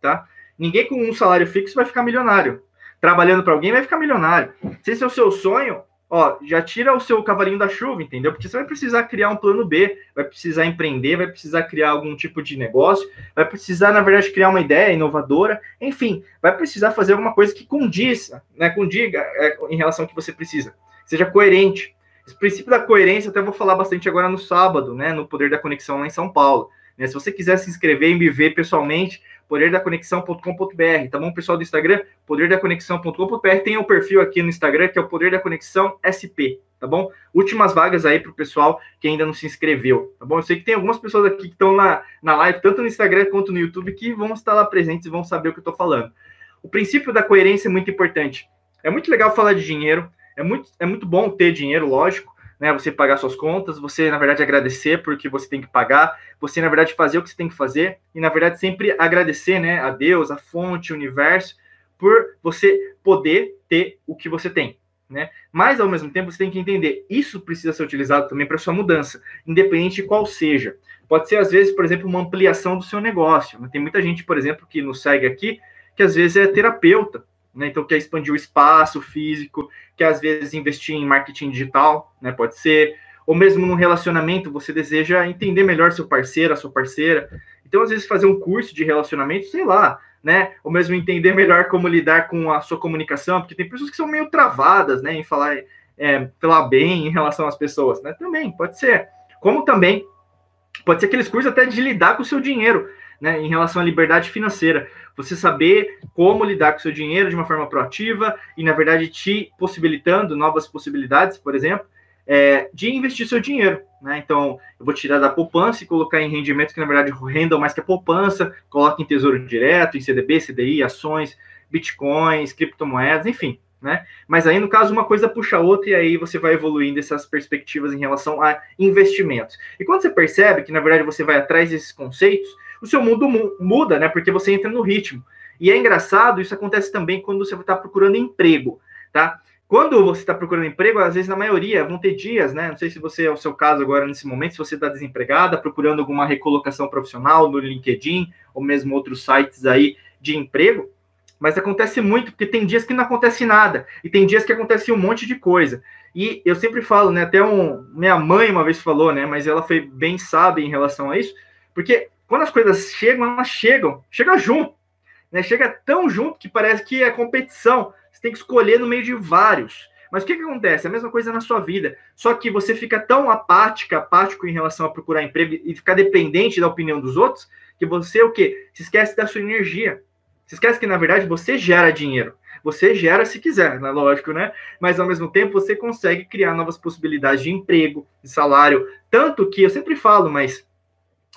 Tá? Ninguém com um salário fixo vai ficar milionário. Trabalhando para alguém vai ficar milionário. Se esse é o seu sonho, ó, já tira o seu cavalinho da chuva, entendeu? Porque você vai precisar criar um plano B, vai precisar empreender, vai precisar criar algum tipo de negócio, vai precisar, na verdade, criar uma ideia inovadora, enfim, vai precisar fazer alguma coisa que condiza, né, condiga é, em relação ao que você precisa seja coerente. Esse princípio da coerência até vou falar bastante agora no sábado, né, no Poder da Conexão lá em São Paulo. Né? Se você quiser se inscrever e me ver pessoalmente, poderdaconexão.com.br, tá bom, pessoal do Instagram? Poderdaconexão.com.br, tem o um perfil aqui no Instagram que é o Poder da Conexão SP, tá bom? Últimas vagas aí para o pessoal que ainda não se inscreveu, tá bom? Eu sei que tem algumas pessoas aqui que estão na, na live, tanto no Instagram quanto no YouTube, que vão estar lá presentes e vão saber o que eu estou falando. O princípio da coerência é muito importante. É muito legal falar de dinheiro, é muito, é muito bom ter dinheiro, lógico, né? Você pagar suas contas, você, na verdade, agradecer porque você tem que pagar, você, na verdade, fazer o que você tem que fazer, e, na verdade, sempre agradecer, né, a Deus, a fonte, o universo, por você poder ter o que você tem. Né? Mas ao mesmo tempo você tem que entender, isso precisa ser utilizado também para sua mudança, independente de qual seja. Pode ser às vezes, por exemplo, uma ampliação do seu negócio. Tem muita gente, por exemplo, que nos segue aqui, que às vezes é terapeuta, né? Então, quer expandir o espaço físico, quer às vezes investir em marketing digital, né? Pode ser. Ou mesmo no relacionamento, você deseja entender melhor seu parceiro, a sua parceira. Então, às vezes, fazer um curso de relacionamento, sei lá, né? Ou mesmo entender melhor como lidar com a sua comunicação, porque tem pessoas que são meio travadas, né? Em falar, é, falar bem em relação às pessoas, né? Também, pode ser. Como também, pode ser aqueles cursos até de lidar com o seu dinheiro né, em relação à liberdade financeira. Você saber como lidar com o seu dinheiro de uma forma proativa e, na verdade, te possibilitando novas possibilidades, por exemplo, é, de investir seu dinheiro. Né? Então, eu vou tirar da poupança e colocar em rendimentos que, na verdade, rendam mais que a poupança, coloque em tesouro direto, em CDB, CDI, ações, bitcoins, criptomoedas, enfim. né? Mas aí, no caso, uma coisa puxa a outra e aí você vai evoluindo essas perspectivas em relação a investimentos. E quando você percebe que, na verdade, você vai atrás desses conceitos, o seu mundo muda, né? Porque você entra no ritmo. E é engraçado, isso acontece também quando você está procurando emprego, tá? Quando você está procurando emprego, às vezes, na maioria, vão ter dias, né? Não sei se você é o seu caso agora nesse momento, se você está desempregada, procurando alguma recolocação profissional no LinkedIn ou mesmo outros sites aí de emprego. Mas acontece muito, porque tem dias que não acontece nada, e tem dias que acontece um monte de coisa. E eu sempre falo, né? Até um, minha mãe uma vez falou, né? Mas ela foi bem sábia em relação a isso, porque quando as coisas chegam, elas chegam, chega junto, né? Chega tão junto que parece que é competição tem que escolher no meio de vários. Mas o que, que acontece? A mesma coisa na sua vida. Só que você fica tão apática, apático em relação a procurar emprego e ficar dependente da opinião dos outros, que você o quê? Se esquece da sua energia. Se esquece que, na verdade, você gera dinheiro. Você gera se quiser, né? lógico, né? Mas ao mesmo tempo você consegue criar novas possibilidades de emprego, de salário. Tanto que eu sempre falo, mas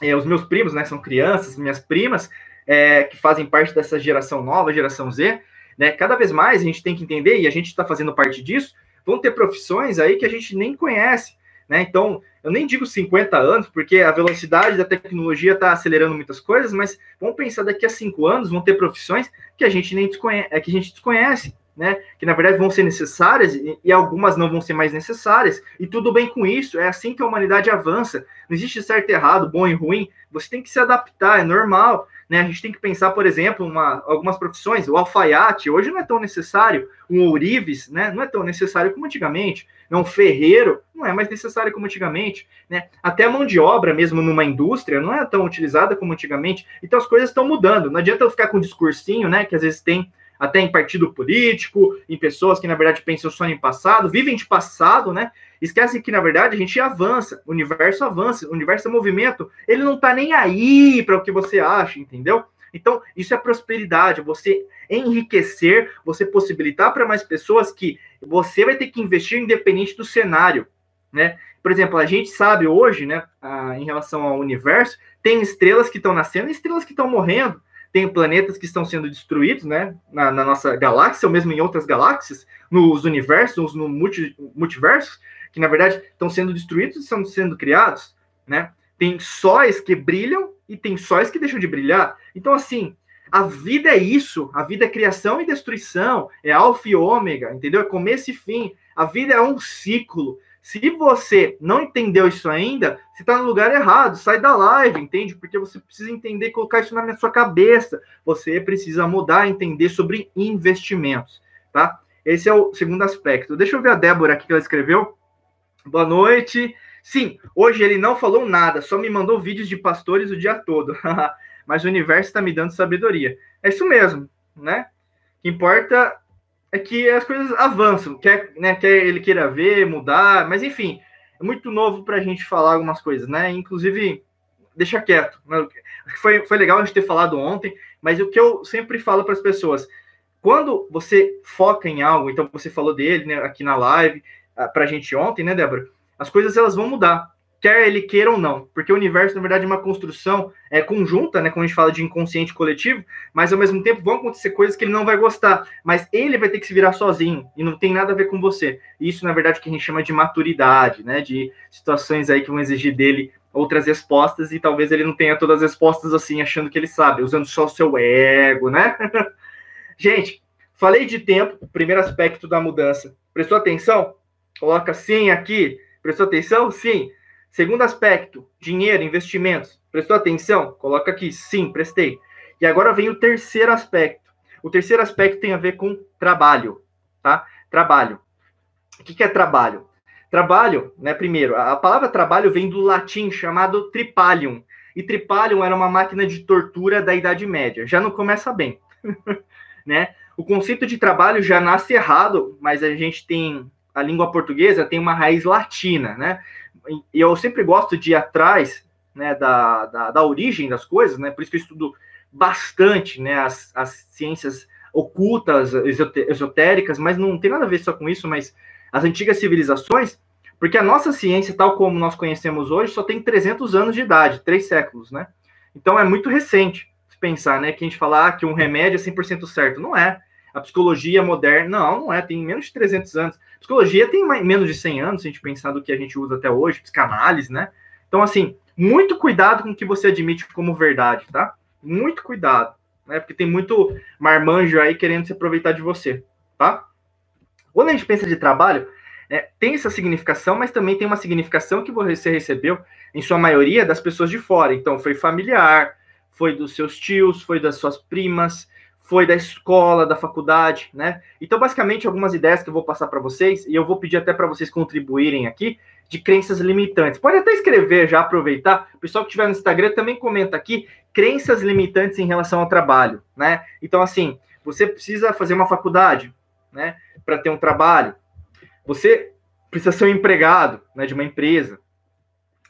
é, os meus primos, né, são crianças, minhas primas, é, que fazem parte dessa geração nova, geração Z, né? Cada vez mais a gente tem que entender, e a gente está fazendo parte disso, vão ter profissões aí que a gente nem conhece. Né? Então, eu nem digo 50 anos, porque a velocidade da tecnologia está acelerando muitas coisas, mas vamos pensar daqui a cinco anos vão ter profissões que a gente nem desconhece, é, que a gente desconhece, né? Que na verdade vão ser necessárias e, e, algumas não vão ser mais necessárias, e tudo bem com isso, é assim que a humanidade avança. Não existe certo e errado, bom e ruim, você tem que se adaptar, é normal. Né? A gente tem que pensar, por exemplo, uma, algumas profissões. O alfaiate hoje não é tão necessário. Um ourives né? não é tão necessário como antigamente. Um ferreiro não é mais necessário como antigamente. Né? Até a mão de obra, mesmo numa indústria, não é tão utilizada como antigamente. Então as coisas estão mudando. Não adianta eu ficar com um discursinho, né? Que às vezes tem até em partido político, em pessoas que, na verdade, pensam só em passado, vivem de passado, né? Esquecem que, na verdade, a gente avança, o universo avança, o universo é movimento, ele não tá nem aí para o que você acha, entendeu? Então, isso é prosperidade, você enriquecer, você possibilitar para mais pessoas que você vai ter que investir independente do cenário, né? Por exemplo, a gente sabe hoje, né, em relação ao universo, tem estrelas que estão nascendo e estrelas que estão morrendo tem planetas que estão sendo destruídos, né, na, na, nossa galáxia, ou mesmo em outras galáxias, nos universos, no multi, multiversos, que na verdade estão sendo destruídos e estão sendo criados, né? Tem sóis que brilham e tem sóis que deixam de brilhar. Então, assim, a vida é isso, a vida é criação e destruição, é alfa e ômega, entendeu? É começo e fim. A vida é um ciclo. Se você não entendeu isso ainda, você está no lugar errado. Sai da live, entende? Porque você precisa entender, colocar isso na sua cabeça. Você precisa mudar, entender sobre investimentos, tá? Esse é o segundo aspecto. Deixa eu ver a Débora aqui que ela escreveu. Boa noite. Sim, hoje ele não falou nada, só me mandou vídeos de pastores o dia todo. Mas o universo está me dando sabedoria. É isso mesmo, né? O que importa é que as coisas avançam, quer, né, quer ele queira ver, mudar, mas enfim, é muito novo para a gente falar algumas coisas, né? Inclusive, deixa quieto. Né? Foi, foi legal a gente ter falado ontem, mas o que eu sempre falo para as pessoas, quando você foca em algo, então você falou dele né, aqui na live, ah, para a gente ontem, né, Débora? As coisas elas vão mudar quer ele queira ou não, porque o universo, na verdade, é uma construção é, conjunta, né, quando a gente fala de inconsciente coletivo, mas ao mesmo tempo vão acontecer coisas que ele não vai gostar, mas ele vai ter que se virar sozinho, e não tem nada a ver com você. Isso, na verdade, que a gente chama de maturidade, né, de situações aí que vão exigir dele outras respostas, e talvez ele não tenha todas as respostas assim, achando que ele sabe, usando só o seu ego, né? gente, falei de tempo, primeiro aspecto da mudança. Prestou atenção? Coloca sim aqui. Prestou atenção? Sim. Segundo aspecto, dinheiro, investimentos. Prestou atenção? Coloca aqui, sim, prestei. E agora vem o terceiro aspecto. O terceiro aspecto tem a ver com trabalho, tá? Trabalho. O que, é trabalho? Trabalho, né? Primeiro, a palavra trabalho vem do latim chamado tripalium. E tripalium era uma máquina de tortura da Idade Média. Já não começa bem, né? O conceito de trabalho já nasce errado, mas a gente tem a língua portuguesa tem uma raiz latina, né? E eu sempre gosto de ir atrás né, da, da, da, origem das coisas, né? Por isso que eu estudo bastante né, as, as ciências ocultas, esotéricas, mas não tem nada a ver só com isso, mas as antigas civilizações, porque a nossa ciência, tal como nós conhecemos hoje, só tem 300 anos de idade, três séculos, né? Então é muito recente se pensar, né? Que a gente falar ah, que um remédio é 100% certo. Não é. A psicologia moderna. Não, não é, tem menos de 300 anos. Psicologia tem mais, menos de 100 anos, se a gente pensar do que a gente usa até hoje, psicanálise, né? Então, assim, muito cuidado com o que você admite como verdade, tá? Muito cuidado, né? Porque tem muito marmanjo aí querendo se aproveitar de você, tá? Quando a gente pensa de trabalho, é, tem essa significação, mas também tem uma significação que você recebeu, em sua maioria, das pessoas de fora. Então, foi familiar, foi dos seus tios, foi das suas primas, foi da escola, da faculdade, né? Então, basicamente, algumas ideias que eu vou passar para vocês, e eu vou pedir até para vocês contribuírem aqui, de crenças limitantes. Pode até escrever, já aproveitar. O pessoal que estiver no Instagram também comenta aqui crenças limitantes em relação ao trabalho, né? Então, assim, você precisa fazer uma faculdade, né, para ter um trabalho. Você precisa ser um empregado, né, de uma empresa.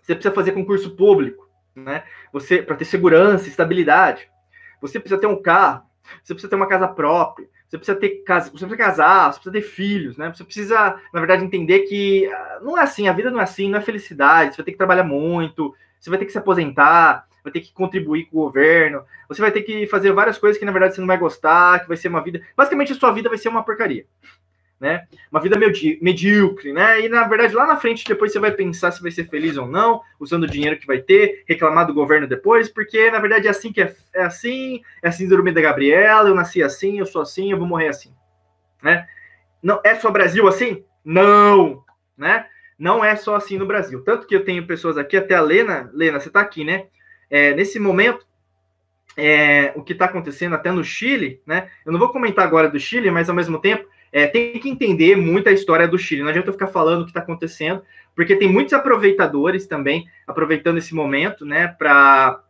Você precisa fazer concurso público, né? Você para ter segurança, estabilidade. Você precisa ter um carro você precisa ter uma casa própria, você precisa ter casa, você precisa casar, você precisa ter filhos, né? Você precisa, na verdade, entender que ah, não é assim, a vida não é assim, não é felicidade, você vai ter que trabalhar muito, você vai ter que se aposentar, vai ter que contribuir com o governo, você vai ter que fazer várias coisas que na verdade você não vai gostar, que vai ser uma vida, basicamente a sua vida vai ser uma porcaria né? Uma vida medíocre, né? E na verdade, lá na frente, depois você vai pensar se vai ser feliz ou não, usando o dinheiro que vai ter, reclamar do governo depois, porque na verdade é assim que é, é assim, é assim dormir da Gabriela, eu nasci assim, eu sou assim, eu vou morrer assim, né? Não é só Brasil assim? Não, né? Não é só assim no Brasil. Tanto que eu tenho pessoas aqui, até a Lena, Lena, você tá aqui, né? É, nesse momento, é, o que está acontecendo até no Chile, né? Eu não vou comentar agora do Chile, mas ao mesmo tempo é, tem que entender muito a história do Chile. Não adianta eu ficar falando o que está acontecendo, porque tem muitos aproveitadores também aproveitando esse momento, né, para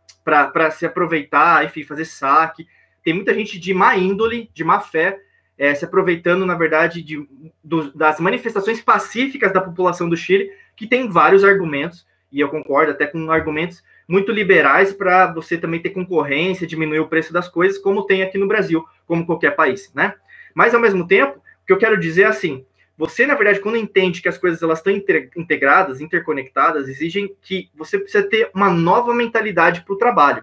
se aproveitar, enfim, fazer saque. Tem muita gente de má índole, de má fé, é, se aproveitando, na verdade, de, do, das manifestações pacíficas da população do Chile, que tem vários argumentos, e eu concordo até com argumentos muito liberais para você também ter concorrência, diminuir o preço das coisas, como tem aqui no Brasil, como qualquer país, né? Mas, ao mesmo tempo, que eu quero dizer é assim, você, na verdade, quando entende que as coisas elas estão integradas, interconectadas, exigem que você precisa ter uma nova mentalidade para o trabalho.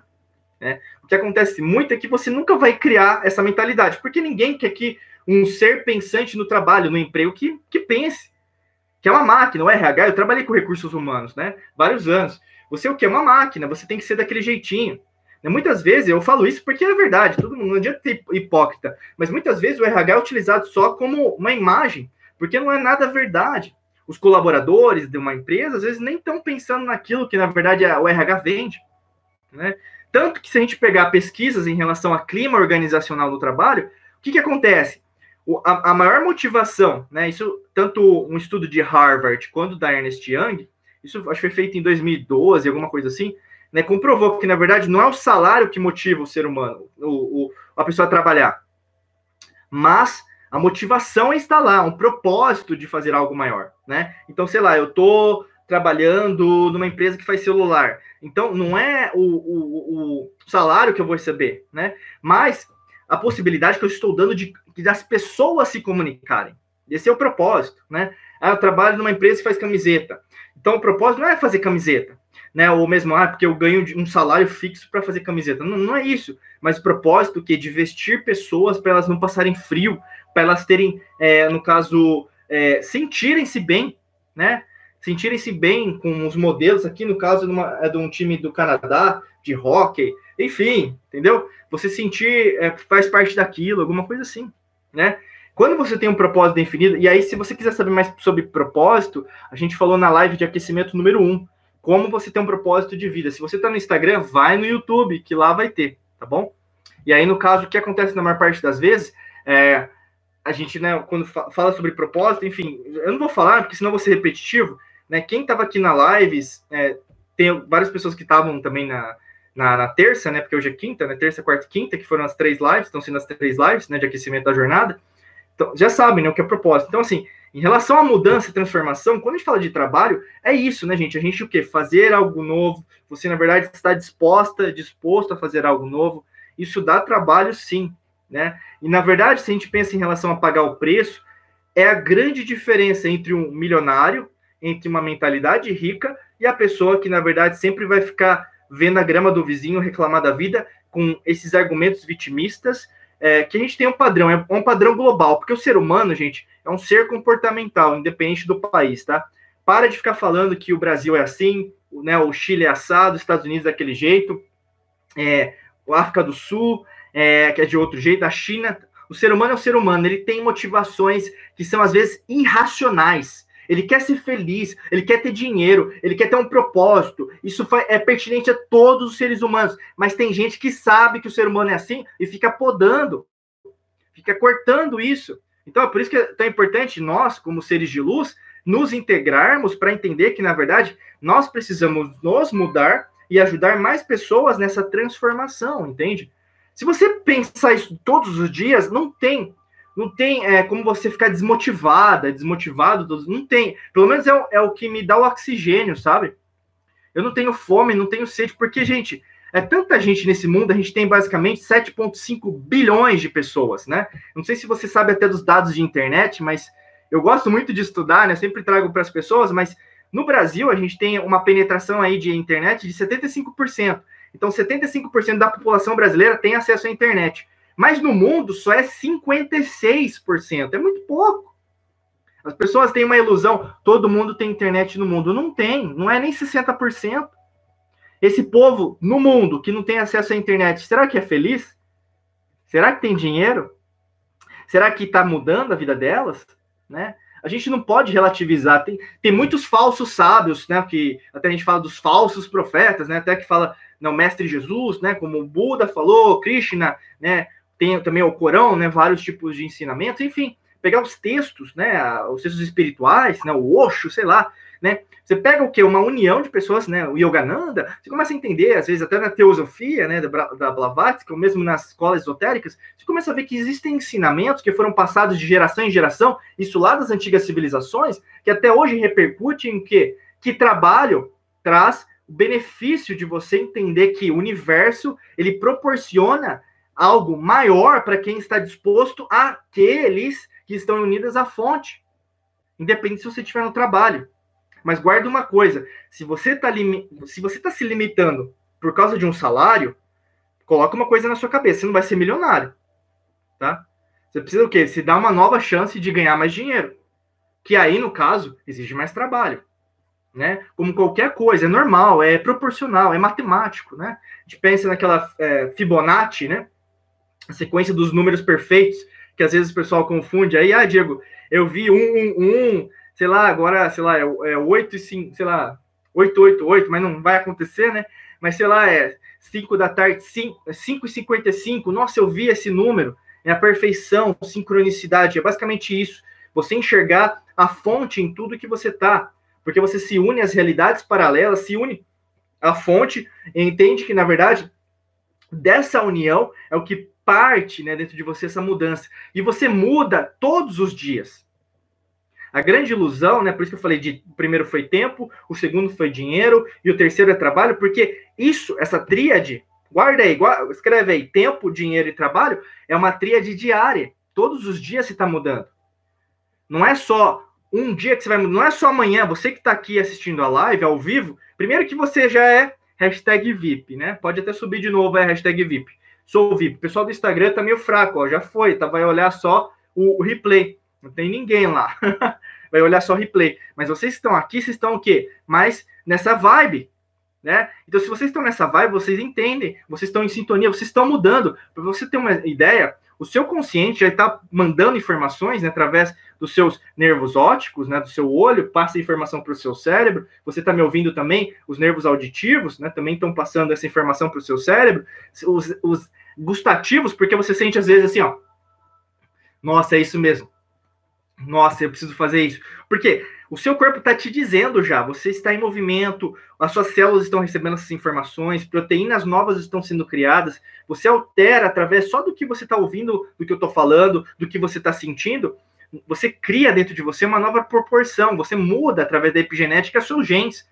Né? O que acontece muito é que você nunca vai criar essa mentalidade, porque ninguém quer que um ser pensante no trabalho, no emprego, que, que pense. Que é uma máquina, o RH, eu trabalhei com recursos humanos, né? Vários anos. Você é o que? É uma máquina, você tem que ser daquele jeitinho. Né, muitas vezes eu falo isso porque é verdade, todo mundo não adianta ter hipócrita, mas muitas vezes o RH é utilizado só como uma imagem, porque não é nada verdade. Os colaboradores de uma empresa às vezes nem estão pensando naquilo que na verdade o RH vende, né? Tanto que se a gente pegar pesquisas em relação a clima organizacional do trabalho, o que, que acontece? O, a, a, maior motivação, né? Isso tanto um estudo de Harvard quanto da Ernest Young, isso acho que foi feito em 2012, alguma coisa assim né, comprovou que, na verdade, não é o salário que motiva o ser humano, o, o, a pessoa a trabalhar, mas a motivação é estar lá, um propósito de fazer algo maior, né? Então, sei lá, eu tô trabalhando numa empresa que faz celular, então não é o, o, o salário que eu vou receber, né? Mas a possibilidade que eu estou dando de, de das pessoas se comunicarem. Esse é o propósito, né? Ah, eu trabalho numa empresa que faz camiseta. Então, o propósito não é fazer camiseta né? Ou mesmo, ah, porque eu ganho um salário fixo para fazer camiseta. Não, não, é isso. Mas o propósito que é de vestir pessoas para elas não passarem frio, para elas terem, é, no caso, é, sentirem-se bem, né? Sentirem-se bem com os modelos. Aqui, no caso, é de um time do Canadá, de hockey, enfim, entendeu? Você sentir, é, faz parte daquilo, alguma coisa assim, né? Quando você tem um propósito definido, e aí, se você quiser saber mais sobre propósito, a gente falou na live de aquecimento número 1. Um, como você tem um propósito de vida. Se você está no Instagram, vai no YouTube, que lá vai ter, tá bom? E aí, no caso, o que acontece na maior parte das vezes, é, a gente, né, quando fala sobre propósito, enfim, eu não vou falar, porque senão vou ser repetitivo, né? Quem estava aqui na lives, é, tem várias pessoas que estavam também na, na, na, terça, né? Porque hoje é quinta, né? Terça, quarta e quinta, que foram as três lives, estão sendo as três lives, né? De aquecimento da jornada. Então, já sabem, né? O que é propósito. Então, assim, em relação à mudança e transformação, quando a gente fala de trabalho, é isso, né, gente? A gente o quê? Fazer algo novo. Você, na verdade, está disposta, disposto a fazer algo novo. Isso dá trabalho, sim, né? E, na verdade, se a gente pensa em relação a pagar o preço, é a grande diferença entre um milionário, entre uma mentalidade rica e a pessoa que, na verdade, sempre vai ficar vendo a grama do vizinho reclamar da vida com esses argumentos vitimistas é, que a gente tem um padrão, é um padrão global, porque o ser humano, gente, é um ser comportamental, independente do país, tá? Para de ficar falando que o Brasil é assim, né, o Chile é assado, os Estados Unidos é daquele jeito, é, a África do Sul é, que é de outro jeito, a China. O ser humano é o ser humano, ele tem motivações que são às vezes irracionais. Ele quer ser feliz, ele quer ter dinheiro, ele quer ter um propósito. Isso é pertinente a todos os seres humanos. Mas tem gente que sabe que o ser humano é assim e fica podando, fica cortando isso. Então é por isso que é tão importante nós, como seres de luz, nos integrarmos para entender que, na verdade, nós precisamos nos mudar e ajudar mais pessoas nessa transformação, entende? Se você pensar isso todos os dias, não tem não tem é, como você ficar desmotivada, desmotivado, não tem. Pelo menos é, é o que me dá o oxigênio, sabe? Eu não tenho fome, não tenho sede, porque, gente, é tanta gente nesse mundo, a gente tem basicamente 7,5 bilhões de pessoas, né? Não sei se você sabe até dos dados de internet, mas eu gosto muito de estudar, né? Sempre trago para as pessoas, mas no Brasil a gente tem uma penetração aí de internet de 75%. Então, 75% da população brasileira tem acesso à internet. Mas no mundo só é 56%. É muito pouco. As pessoas têm uma ilusão, todo mundo tem internet no mundo. Não tem, não é nem 60%. Esse povo no mundo que não tem acesso à internet, será que é feliz? Será que tem dinheiro? Será que está mudando a vida delas? Né? A gente não pode relativizar. Tem, tem muitos falsos sábios, né? Que até a gente fala dos falsos profetas, né? Até que fala, não, mestre Jesus, né? Como o Buda falou, Krishna, né? Tem também o Corão, né, vários tipos de ensinamentos, enfim, pegar os textos, né, os textos espirituais, né, o Osho, sei lá, né, você pega o que? Uma união de pessoas, né, o Yogananda, você começa a entender, às vezes até na teosofia, né, da, da Blavatsky, ou mesmo nas escolas esotéricas, você começa a ver que existem ensinamentos que foram passados de geração em geração, isso lá das antigas civilizações, que até hoje repercute em que? Que trabalho traz o benefício de você entender que o universo, ele proporciona algo maior para quem está disposto àqueles que estão unidos à fonte, independente se você estiver no trabalho. Mas guarda uma coisa: se você está está se limitando por causa de um salário, coloca uma coisa na sua cabeça: você não vai ser milionário, tá? Você precisa o quê? Se dar uma nova chance de ganhar mais dinheiro, que aí no caso exige mais trabalho. Né? Como qualquer coisa, é normal, é proporcional, é matemático, né? A gente pensa naquela é, Fibonacci, né? A sequência dos números perfeitos, que às vezes o pessoal confunde. Aí, ah, Diego, eu vi um, um, um sei lá, agora, sei lá, é, é 8 e 5, sei lá, 8, 8, 8, mas não vai acontecer, né? Mas sei lá, é 5 da tarde, 5, 5 e 55, nossa, eu vi esse número, é a perfeição, sincronicidade, é basicamente isso. Você enxergar a fonte em tudo que você tá, porque você se une às realidades paralelas, se une à fonte e entende que, na verdade, dessa união é o que parte né, dentro de você essa mudança. E você muda todos os dias. A grande ilusão, né? Por isso que eu falei de o primeiro foi tempo, o segundo foi dinheiro e o terceiro é trabalho, porque isso, essa tríade, guarda aí, guarda, escreve aí, tempo, dinheiro e trabalho, é uma tríade diária. Todos os dias você está mudando. Não é só um dia que você vai mudar, não é só amanhã, você que está aqui assistindo a live ao vivo, primeiro que você já é hashtag VIP, né? Pode até subir de novo a hashtag VIP sou VIP. O pessoal do Instagram tá meio fraco, ó, já foi, tá? Vai olhar só o, o replay. Não tem ninguém lá. vai olhar só o replay. Mas vocês estão aqui, vocês estão o quê? Mais nessa vibe, né? Então, se vocês estão nessa vibe, vocês entendem, vocês estão em sintonia, vocês estão mudando. Para você ter uma ideia, o seu consciente já está mandando informações né, através dos seus nervos ópticos, né, do seu olho, passa informação para o seu cérebro. Você está me ouvindo também? Os nervos auditivos né, também estão passando essa informação para o seu cérebro. Os, os gustativos, porque você sente às vezes assim, ó. Nossa, é isso mesmo. Nossa, eu preciso fazer isso. Porque o seu corpo está te dizendo já, você está em movimento, as suas células estão recebendo essas informações, proteínas novas estão sendo criadas, você altera através só do que você está ouvindo, do que eu estou falando, do que você está sentindo, você cria dentro de você uma nova proporção, você muda através da epigenética seus genes,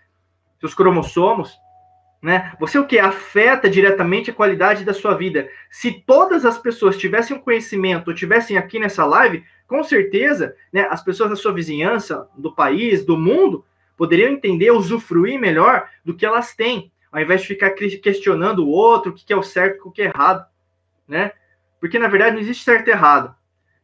seus cromossomos, né? Você o que afeta diretamente a qualidade da sua vida. Se todas as pessoas tivessem conhecimento, tivessem aqui nessa live, com certeza, né, as pessoas da sua vizinhança, do país, do mundo, poderiam entender, usufruir melhor do que elas têm, ao invés de ficar questionando o outro, o que é o certo e o que é errado, né? porque na verdade não existe certo e errado.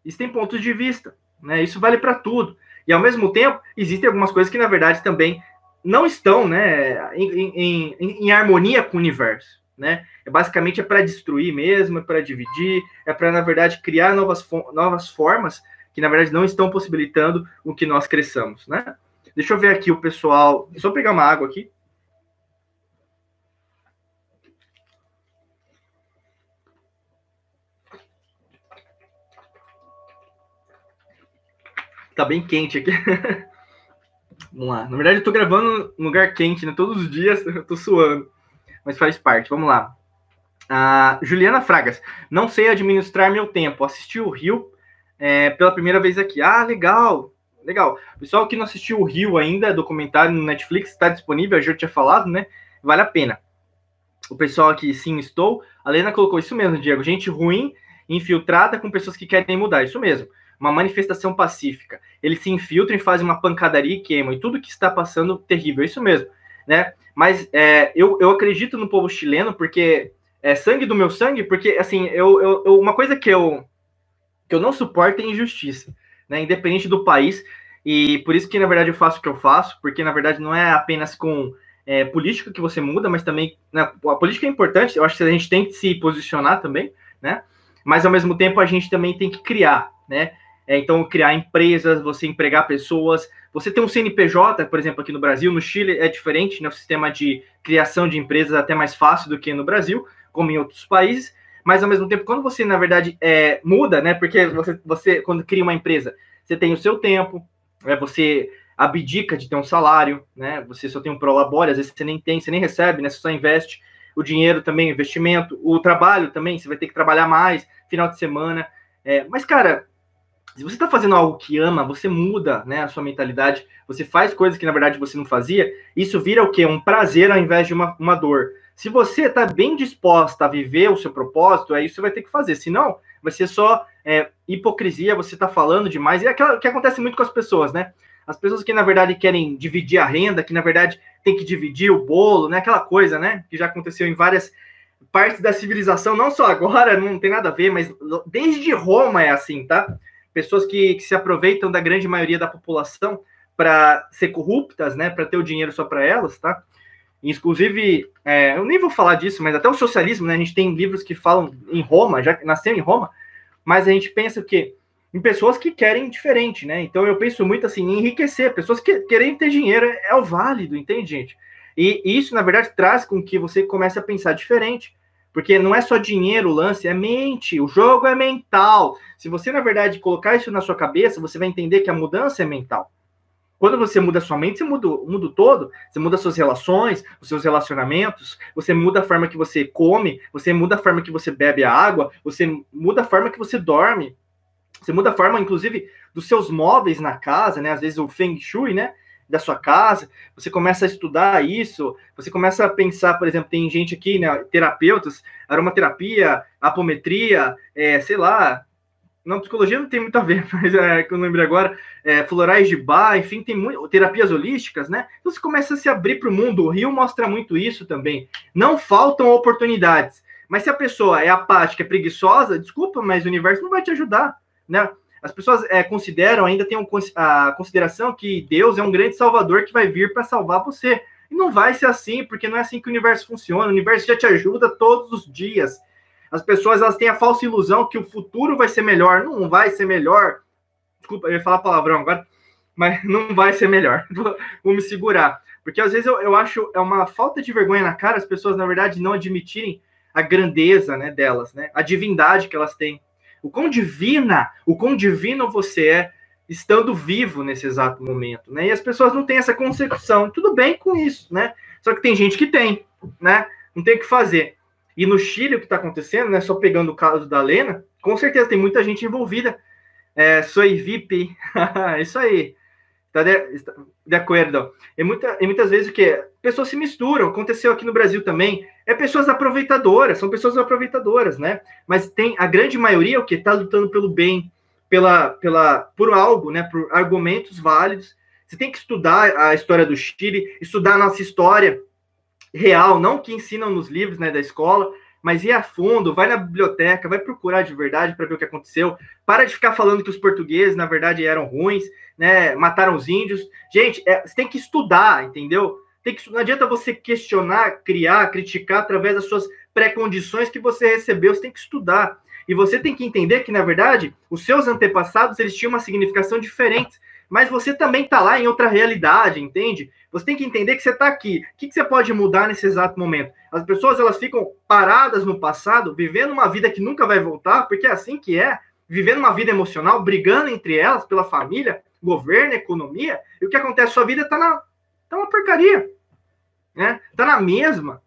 Existem pontos de vista, né? Isso vale para tudo. E ao mesmo tempo, existem algumas coisas que na verdade também não estão, né, em, em, em harmonia com o universo, né? É, basicamente é para destruir mesmo, é para dividir, é para na verdade criar novas, novas formas que na verdade não estão possibilitando o que nós cresçamos, né? Deixa eu ver aqui o pessoal. Só pegar uma água aqui. Tá bem quente aqui. Vamos lá. Na verdade, eu tô gravando num lugar quente, né? Todos os dias eu tô suando. Mas faz parte. Vamos lá. Uh, Juliana Fragas. Não sei administrar meu tempo. Assisti o Rio é, pela primeira vez aqui. Ah, legal. Legal. Pessoal que não assistiu o Rio ainda, documentário no Netflix, está disponível, eu já tinha falado, né? Vale a pena. O pessoal aqui, sim, estou. A Lena colocou isso mesmo, Diego. Gente ruim, infiltrada com pessoas que querem mudar. Isso mesmo. Uma manifestação pacífica. Eles se infiltram e fazem uma pancadaria e queimam. E tudo que está passando, terrível. Isso mesmo. Né? Mas é, eu, eu acredito no povo chileno, porque é sangue do meu sangue, porque, assim, eu, eu, eu uma coisa que eu, que eu não suporto é injustiça né, independente do país. E por isso que, na verdade, eu faço o que eu faço, porque, na verdade, não é apenas com é, política que você muda, mas também. Né, a política é importante, eu acho que a gente tem que se posicionar também, né? Mas, ao mesmo tempo, a gente também tem que criar, né? É, então, criar empresas, você empregar pessoas. Você tem um CNPJ, por exemplo, aqui no Brasil, no Chile é diferente, né? O sistema de criação de empresas é até mais fácil do que no Brasil, como em outros países mas ao mesmo tempo, quando você, na verdade, é, muda, né? Porque você, você, quando cria uma empresa, você tem o seu tempo, né, você abdica de ter um salário, né? Você só tem um prolabore, às vezes você nem tem, você nem recebe, né? Você só investe. O dinheiro também, investimento, o trabalho também, você vai ter que trabalhar mais, final de semana. É, mas, cara, se você está fazendo algo que ama, você muda né, a sua mentalidade, você faz coisas que na verdade você não fazia, isso vira o quê? Um prazer ao invés de uma, uma dor. Se você está bem disposta a viver o seu propósito, aí você vai ter que fazer. Senão, vai ser só é, hipocrisia, você está falando demais. E é aquilo que acontece muito com as pessoas, né? As pessoas que, na verdade, querem dividir a renda, que, na verdade, tem que dividir o bolo, né? Aquela coisa, né? Que já aconteceu em várias partes da civilização, não só agora, não tem nada a ver, mas desde Roma é assim, tá? Pessoas que, que se aproveitam da grande maioria da população para ser corruptas, né? Para ter o dinheiro só para elas, tá? Inclusive, é, eu nem vou falar disso, mas até o socialismo, né? A gente tem livros que falam em Roma, já nasceu em Roma, mas a gente pensa que em pessoas que querem diferente, né? Então eu penso muito assim em enriquecer, pessoas que querem ter dinheiro é o válido, entende, gente? E isso, na verdade, traz com que você comece a pensar diferente. Porque não é só dinheiro o lance, é mente. O jogo é mental. Se você, na verdade, colocar isso na sua cabeça, você vai entender que a mudança é mental. Quando você muda a sua mente, você muda o mundo todo, você muda suas relações, os seus relacionamentos, você muda a forma que você come, você muda a forma que você bebe a água, você muda a forma que você dorme, você muda a forma, inclusive, dos seus móveis na casa, né? Às vezes o Feng Shui, né? Da sua casa, você começa a estudar isso, você começa a pensar, por exemplo, tem gente aqui, né? Terapeutas, aromaterapia, apometria, é, sei lá, não, psicologia não tem muito a ver, mas é que eu lembrei agora, é, florais de bar, enfim, tem muito, terapias holísticas, né? Então você começa a se abrir para o mundo. O Rio mostra muito isso também. Não faltam oportunidades. Mas se a pessoa é apática, é preguiçosa, desculpa, mas o universo não vai te ajudar, né? As pessoas é, consideram, ainda tem a consideração que Deus é um grande salvador que vai vir para salvar você. E não vai ser assim, porque não é assim que o universo funciona. O universo já te ajuda todos os dias. As pessoas elas têm a falsa ilusão que o futuro vai ser melhor. Não vai ser melhor. Desculpa, eu ia falar palavrão agora, mas não vai ser melhor. Vou me segurar. Porque às vezes eu, eu acho é uma falta de vergonha na cara as pessoas, na verdade, não admitirem a grandeza né, delas, né? A divindade que elas têm. O quão divina, o quão divino você é estando vivo nesse exato momento, né? E as pessoas não têm essa concepção. Tudo bem com isso, né? Só que tem gente que tem, né? Não tem o que fazer. E no Chile, o que está acontecendo, né, só pegando o caso da Lena, com certeza tem muita gente envolvida. É, sou VIP, isso aí. Tá de, de acordo. E, muita, e muitas vezes o que? Pessoas se misturam. Aconteceu aqui no Brasil também. É pessoas aproveitadoras, são pessoas aproveitadoras, né? Mas tem a grande maioria o que está lutando pelo bem, pela, pela, por algo, né? Por argumentos válidos. Você tem que estudar a história do Chile, estudar a nossa história, real, não que ensinam nos livros né, da escola, mas ir a fundo, vai na biblioteca, vai procurar de verdade para ver o que aconteceu. Para de ficar falando que os portugueses, na verdade, eram ruins, né? Mataram os índios. Gente, é, você tem que estudar, entendeu? Tem que, não adianta você questionar, criar, criticar através das suas pré-condições que você recebeu, você tem que estudar. E você tem que entender que, na verdade, os seus antepassados, eles tinham uma significação diferente mas você também está lá em outra realidade, entende? Você tem que entender que você está aqui. O que, que, você pode mudar nesse exato momento? As pessoas elas ficam paradas no passado, vivendo uma vida que nunca vai voltar, porque é assim que é, vivendo uma vida emocional, brigando entre elas pela família, governo, economia, e o que acontece? Sua vida está na tá uma porcaria, né? Tá na mesma.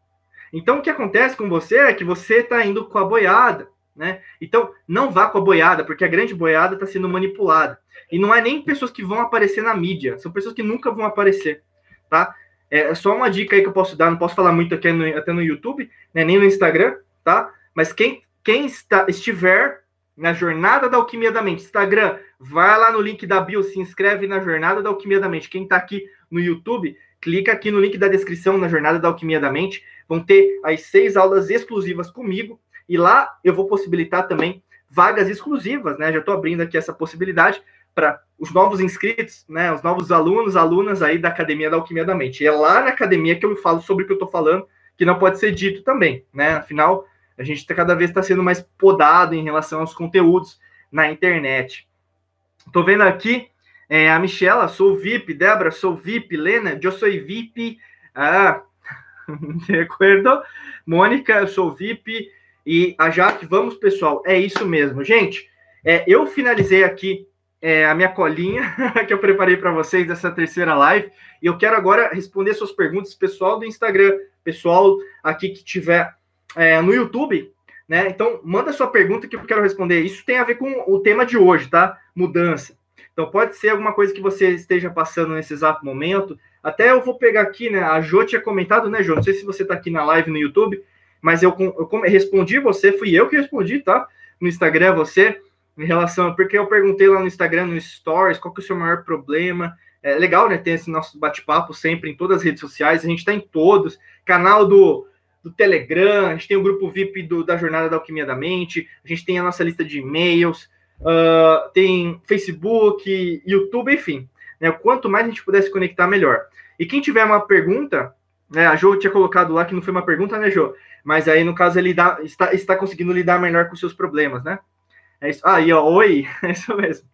Então o que acontece com você é que você está indo com a boiada, né? Então não vá com a boiada, porque a grande boiada está sendo manipulada. E não é nem pessoas que vão aparecer na mídia, são pessoas que nunca vão aparecer, tá? É, é só uma dica aí que eu posso dar, não posso falar muito aqui no, até no YouTube, né, nem no Instagram, tá? Mas quem, quem está, estiver na Jornada da Alquimia da Mente, Instagram, vai lá no link da bio, se inscreve na Jornada da Alquimia da Mente. Quem está aqui no YouTube, clica aqui no link da descrição na Jornada da Alquimia da Mente. Vão ter as seis aulas exclusivas comigo e lá eu vou possibilitar também vagas exclusivas, né? Já estou abrindo aqui essa possibilidade para os novos inscritos, né, os novos alunos, alunas aí da Academia da Alquimia da Mente. E é lá na academia que eu falo sobre o que eu estou falando, que não pode ser dito também, né? Afinal, a gente tá, cada vez está sendo mais podado em relação aos conteúdos na internet. Estou vendo aqui é, a Michela, sou VIP, Débora, sou VIP, Lena, eu sou VIP, ah, de acordo? Mônica, eu sou VIP, e a Jaque, vamos pessoal, é isso mesmo. Gente, é, eu finalizei aqui é, a minha colinha que eu preparei para vocês dessa terceira live. E eu quero agora responder suas perguntas, pessoal do Instagram, pessoal aqui que tiver é, no YouTube, né? Então, manda sua pergunta que eu quero responder. Isso tem a ver com o tema de hoje, tá? Mudança. Então, pode ser alguma coisa que você esteja passando nesse exato momento. Até eu vou pegar aqui, né? A Jo tinha comentado, né, Jo? Não sei se você está aqui na live no YouTube, mas eu, eu respondi você, fui eu que respondi, tá? No Instagram, você em relação, porque eu perguntei lá no Instagram, no Stories, qual que é o seu maior problema. É legal, né, ter esse nosso bate-papo sempre em todas as redes sociais, a gente está em todos, canal do, do Telegram, a gente tem o grupo VIP do, da Jornada da Alquimia da Mente, a gente tem a nossa lista de e-mails, uh, tem Facebook, YouTube, enfim. Né, quanto mais a gente puder se conectar, melhor. E quem tiver uma pergunta, né, a Jo tinha colocado lá que não foi uma pergunta, né, Jo? Mas aí, no caso, ele dá, está, está conseguindo lidar melhor com seus problemas, né? É isso. Aí, ó, oi, é isso mesmo.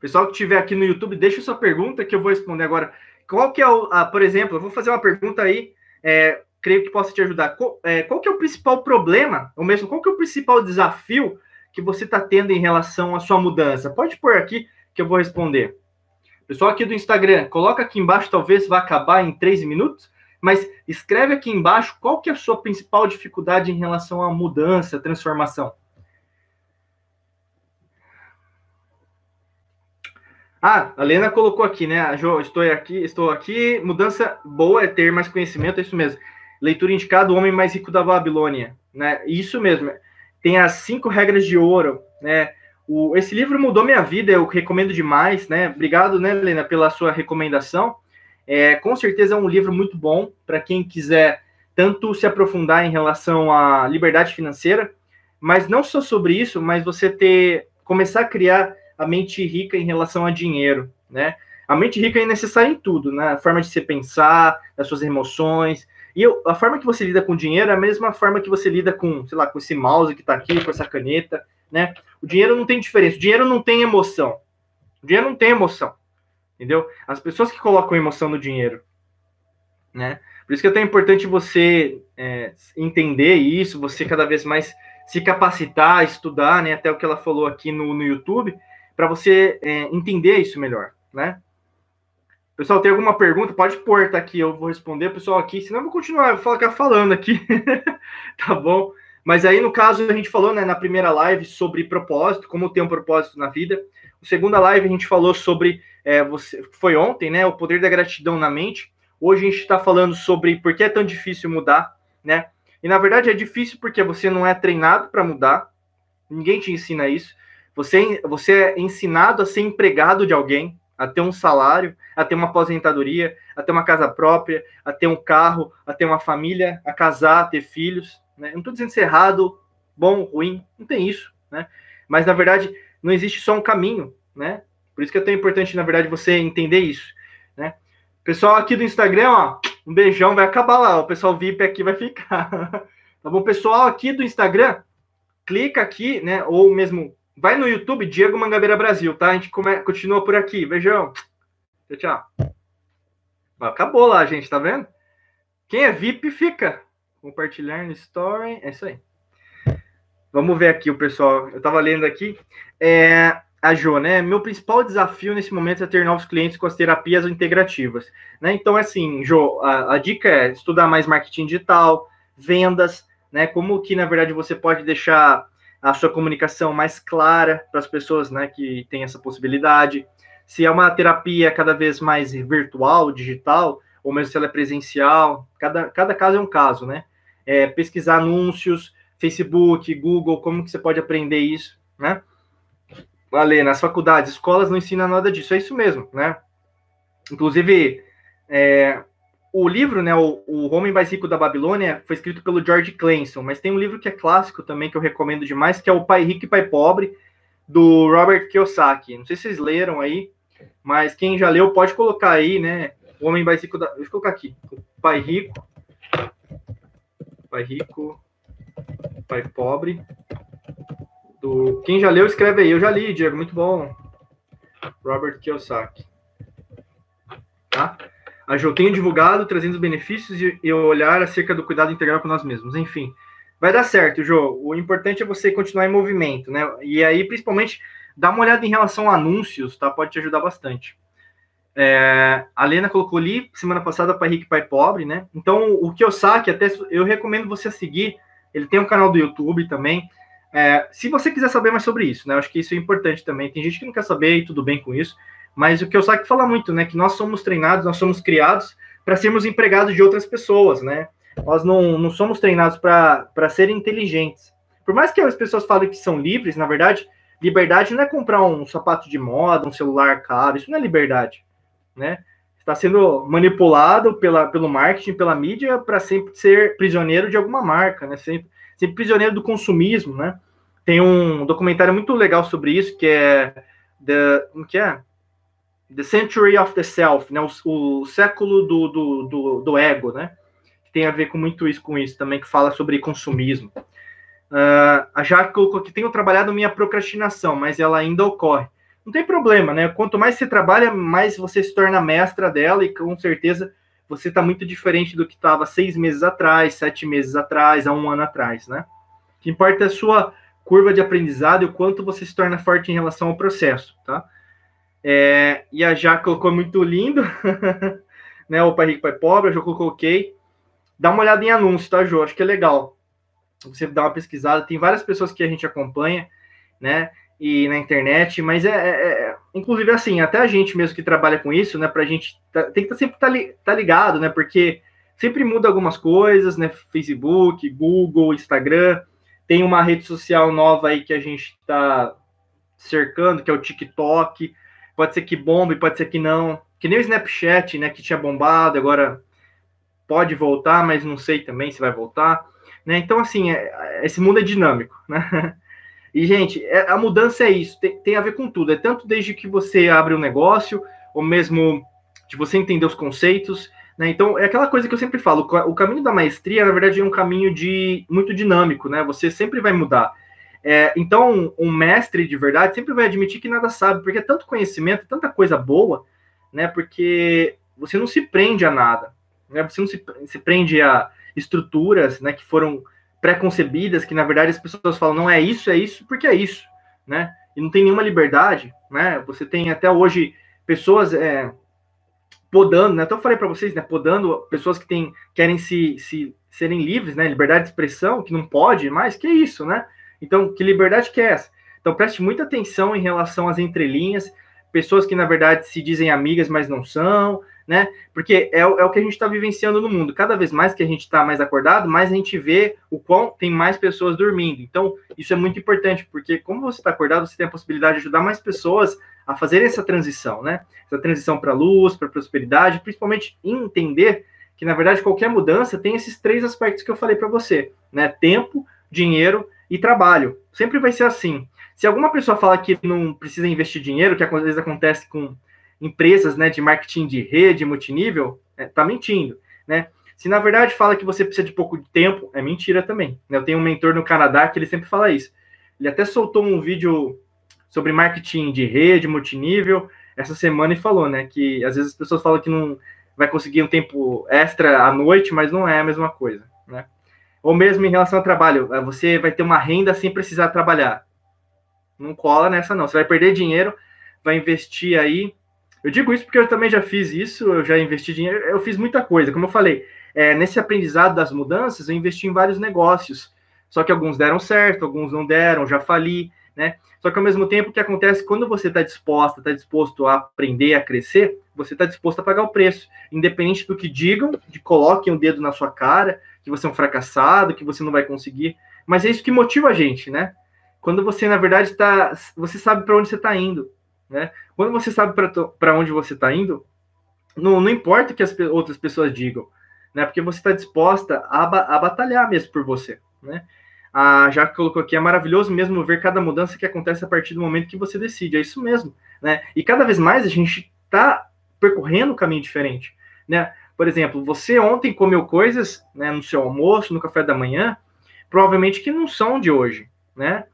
Pessoal que estiver aqui no YouTube, deixa sua pergunta que eu vou responder agora. Qual que é o, ah, por exemplo, eu vou fazer uma pergunta aí, é, creio que possa te ajudar. Qual, é, qual que é o principal problema, ou mesmo qual que é o principal desafio que você está tendo em relação à sua mudança? Pode pôr aqui que eu vou responder. Pessoal aqui do Instagram, coloca aqui embaixo, talvez vá acabar em três minutos. Mas escreve aqui embaixo qual que é a sua principal dificuldade em relação à mudança, transformação. Ah, a Lena colocou aqui, né? Jo, estou aqui, estou aqui. Mudança boa é ter mais conhecimento, é isso mesmo. Leitura indicada, o homem mais rico da Babilônia, né? Isso mesmo. Tem as cinco regras de ouro, né? O, esse livro mudou minha vida, eu recomendo demais, né? Obrigado, né, Lena, pela sua recomendação. É, com certeza é um livro muito bom para quem quiser tanto se aprofundar em relação à liberdade financeira, mas não só sobre isso, mas você ter começar a criar a mente rica em relação a dinheiro, né? A mente rica é necessária em tudo, né? A forma de se pensar, as suas emoções. E eu, a forma que você lida com dinheiro é a mesma forma que você lida com, sei lá, com esse mouse que está aqui, com essa caneta, né? O dinheiro não tem diferença. O dinheiro não tem emoção. O dinheiro não tem emoção entendeu? As pessoas que colocam emoção no dinheiro, né? Por isso que é tão importante você é, entender isso, você cada vez mais se capacitar, estudar, né? Até o que ela falou aqui no, no YouTube, para você é, entender isso melhor, né? Pessoal, tem alguma pergunta? Pode pôr, tá aqui, eu vou responder. Pessoal, aqui, senão eu vou continuar, eu vou ficar falando aqui, tá bom? Mas aí, no caso, a gente falou né, na primeira live sobre propósito, como ter um propósito na vida. Na segunda live, a gente falou sobre é, você, foi ontem, né? O poder da gratidão na mente. Hoje a gente está falando sobre por que é tão difícil mudar, né? E na verdade é difícil porque você não é treinado para mudar, ninguém te ensina isso. Você, você é ensinado a ser empregado de alguém, a ter um salário, a ter uma aposentadoria, a ter uma casa própria, a ter um carro, a ter uma família, a casar, a ter filhos. Né? não estou dizendo se é errado, bom, ruim, não tem isso. Né? Mas, na verdade, não existe só um caminho. Né? Por isso que é tão importante, na verdade, você entender isso. Né? Pessoal aqui do Instagram, ó, um beijão, vai acabar lá. O pessoal VIP aqui vai ficar. tá bom? Pessoal aqui do Instagram, clica aqui, né? Ou mesmo vai no YouTube, Diego Mangabeira Brasil, tá? A gente come... continua por aqui. Beijão. Tchau, tchau. Acabou lá, gente, tá vendo? Quem é VIP fica. Compartilhar no Story. É isso aí. Vamos ver aqui o pessoal. Eu tava lendo aqui. É, a Jo, né? Meu principal desafio nesse momento é ter novos clientes com as terapias integrativas. Né? Então, assim, Jo, a, a dica é estudar mais marketing digital, vendas, né? Como que, na verdade, você pode deixar a sua comunicação mais clara para as pessoas né, que têm essa possibilidade. Se é uma terapia cada vez mais virtual, digital, ou mesmo se ela é presencial, cada, cada caso é um caso, né? É, pesquisar anúncios, Facebook, Google, como que você pode aprender isso, né? Ale, nas faculdades, escolas não ensinam nada disso, é isso mesmo, né? Inclusive, é, o livro, né, o, o Homem Mais Rico da Babilônia, foi escrito pelo George Clayson, mas tem um livro que é clássico também, que eu recomendo demais, que é o Pai Rico e Pai Pobre, do Robert Kiyosaki. Não sei se vocês leram aí, mas quem já leu pode colocar aí, né, o Homem Mais Rico da... Deixa eu colocar aqui. O Pai Rico, Pai Rico, Pai Pobre, do... Quem já leu, escreve aí. Eu já li, Diego, muito bom. Robert Kiyosaki. Tá? A Jo tem divulgado, trazendo os benefícios e, e olhar acerca do cuidado integral com nós mesmos. Enfim, vai dar certo, Jo. O importante é você continuar em movimento, né? E aí, principalmente, dá uma olhada em relação a anúncios, tá? Pode te ajudar bastante. É, a Lena colocou ali semana passada para Rico Pai Pobre, né? Então, o que eu saque, até eu recomendo você seguir. Ele tem um canal do YouTube também. É, se você quiser saber mais sobre isso, né? Eu acho que isso é importante também. Tem gente que não quer saber e tudo bem com isso. Mas o que o Saki fala muito, né? Que nós somos treinados, nós somos criados para sermos empregados de outras pessoas, né? Nós não, não somos treinados para ser inteligentes. Por mais que as pessoas falem que são livres, na verdade, liberdade não é comprar um sapato de moda, um celular caro, isso não é liberdade, né? Está sendo manipulado pela, pelo marketing, pela mídia, para sempre ser prisioneiro de alguma marca, né? Sempre, sempre prisioneiro do consumismo, né? Tem um documentário muito legal sobre isso, que é. The, como que é? The Century of the Self, né? O, o século do, do, do, do, ego, né? Que tem a ver com muito isso, com isso também, que fala sobre consumismo. Uh, a Jaque colocou que tenho trabalhado minha procrastinação, mas ela ainda ocorre. Não tem problema, né? Quanto mais você trabalha, mais você se torna mestra dela e com certeza você está muito diferente do que estava seis meses atrás, sete meses atrás, há um ano atrás, né? O que importa é a sua curva de aprendizado e o quanto você se torna forte em relação ao processo, tá? É, e a Já colocou muito lindo, né? O Pai Rico, Pai Pobre, eu já coloquei. Dá uma olhada em anúncios, tá, Jô? Acho que é legal. Você dá uma pesquisada. Tem várias pessoas que a gente acompanha, né? E na internet, mas é, é, é inclusive assim, até a gente mesmo que trabalha com isso, né? Pra gente tá, tem que tá sempre tá, tá ligado, né? Porque sempre muda algumas coisas, né? Facebook, Google, Instagram. Tem uma rede social nova aí que a gente está cercando, que é o TikTok pode ser que bombe, pode ser que não. Que nem o Snapchat, né, que tinha bombado, agora pode voltar, mas não sei também se vai voltar. Né? Então, assim, é, esse mundo é dinâmico, né? E, gente, é, a mudança é isso, tem, tem, a ver com tudo. É tanto desde que você abre um negócio, ou mesmo de você entender os conceitos, né? Então, é aquela coisa que eu sempre falo, o caminho da maestria, na verdade, é um caminho de muito dinâmico, né? Você sempre vai mudar. É, então, um mestre de verdade sempre vai admitir que nada sabe, porque é tanto conhecimento, tanta coisa boa, né? Porque você não se prende a nada, né? Você não se, se prende a estruturas, né? Que foram pré-concebidas, que na verdade as pessoas falam, não é isso, é isso, porque é isso, né? E não tem nenhuma liberdade, né? Você tem até hoje pessoas é, podando, né? Até eu falei para vocês, né? Podando pessoas que têm, querem se, se serem livres, né? Liberdade de expressão, que não pode mais, que é isso, né? Então, que liberdade que é essa? Então, preste muita atenção em relação às entrelinhas, pessoas que, na verdade, se dizem amigas, mas não são, né? Porque é, é o que a gente está vivenciando no mundo. Cada vez mais que a gente está mais acordado, mais a gente vê o quão tem mais pessoas dormindo. Então, isso é muito importante, porque como você está acordado, você tem a possibilidade de ajudar mais pessoas a fazer essa transição, né? Essa transição para a luz, para a prosperidade, principalmente entender que, na verdade, qualquer mudança tem esses três aspectos que eu falei para você, né? Tempo, dinheiro e trabalho. Sempre vai ser assim. Se alguma pessoa fala que não precisa investir dinheiro, que às vezes acontece com empresas né, de marketing de rede, multinível, é, tá mentindo, né? Se na verdade fala que você precisa de pouco tempo, é mentira também. Né? Eu tenho um mentor no Canadá que ele sempre fala isso. Ele até soltou um vídeo sobre marketing de rede, multinível, essa semana e falou, né, que às vezes as pessoas falam que não vai conseguir um tempo extra à noite, mas não é a mesma coisa, né? Ou mesmo em relação ao trabalho, é, você vai ter uma renda sem precisar trabalhar. Não cola nessa não. Você vai perder dinheiro, vai investir aí eu digo isso porque eu também já fiz isso, eu já investi dinheiro, eu fiz muita coisa. Como eu falei, é, nesse aprendizado das mudanças, eu investi em vários negócios. Só que alguns deram certo, alguns não deram, já fali, né? Só que ao mesmo tempo, o que acontece quando você está disposta, está disposto a aprender, a crescer, você está disposto a pagar o preço, independente do que digam, de coloquem o dedo na sua cara, que você é um fracassado, que você não vai conseguir. Mas é isso que motiva a gente, né? Quando você, na verdade, está. Você sabe para onde você está indo. Né? Quando você sabe para onde você está indo, não, não importa o que as outras pessoas digam, né? Porque você está disposta a, a batalhar mesmo por você, né? A já colocou aqui, é maravilhoso mesmo ver cada mudança que acontece a partir do momento que você decide. É isso mesmo, né? E cada vez mais a gente está percorrendo um caminho diferente, né? Por exemplo, você ontem comeu coisas, né, no seu almoço, no café da manhã, provavelmente que não são de hoje, né?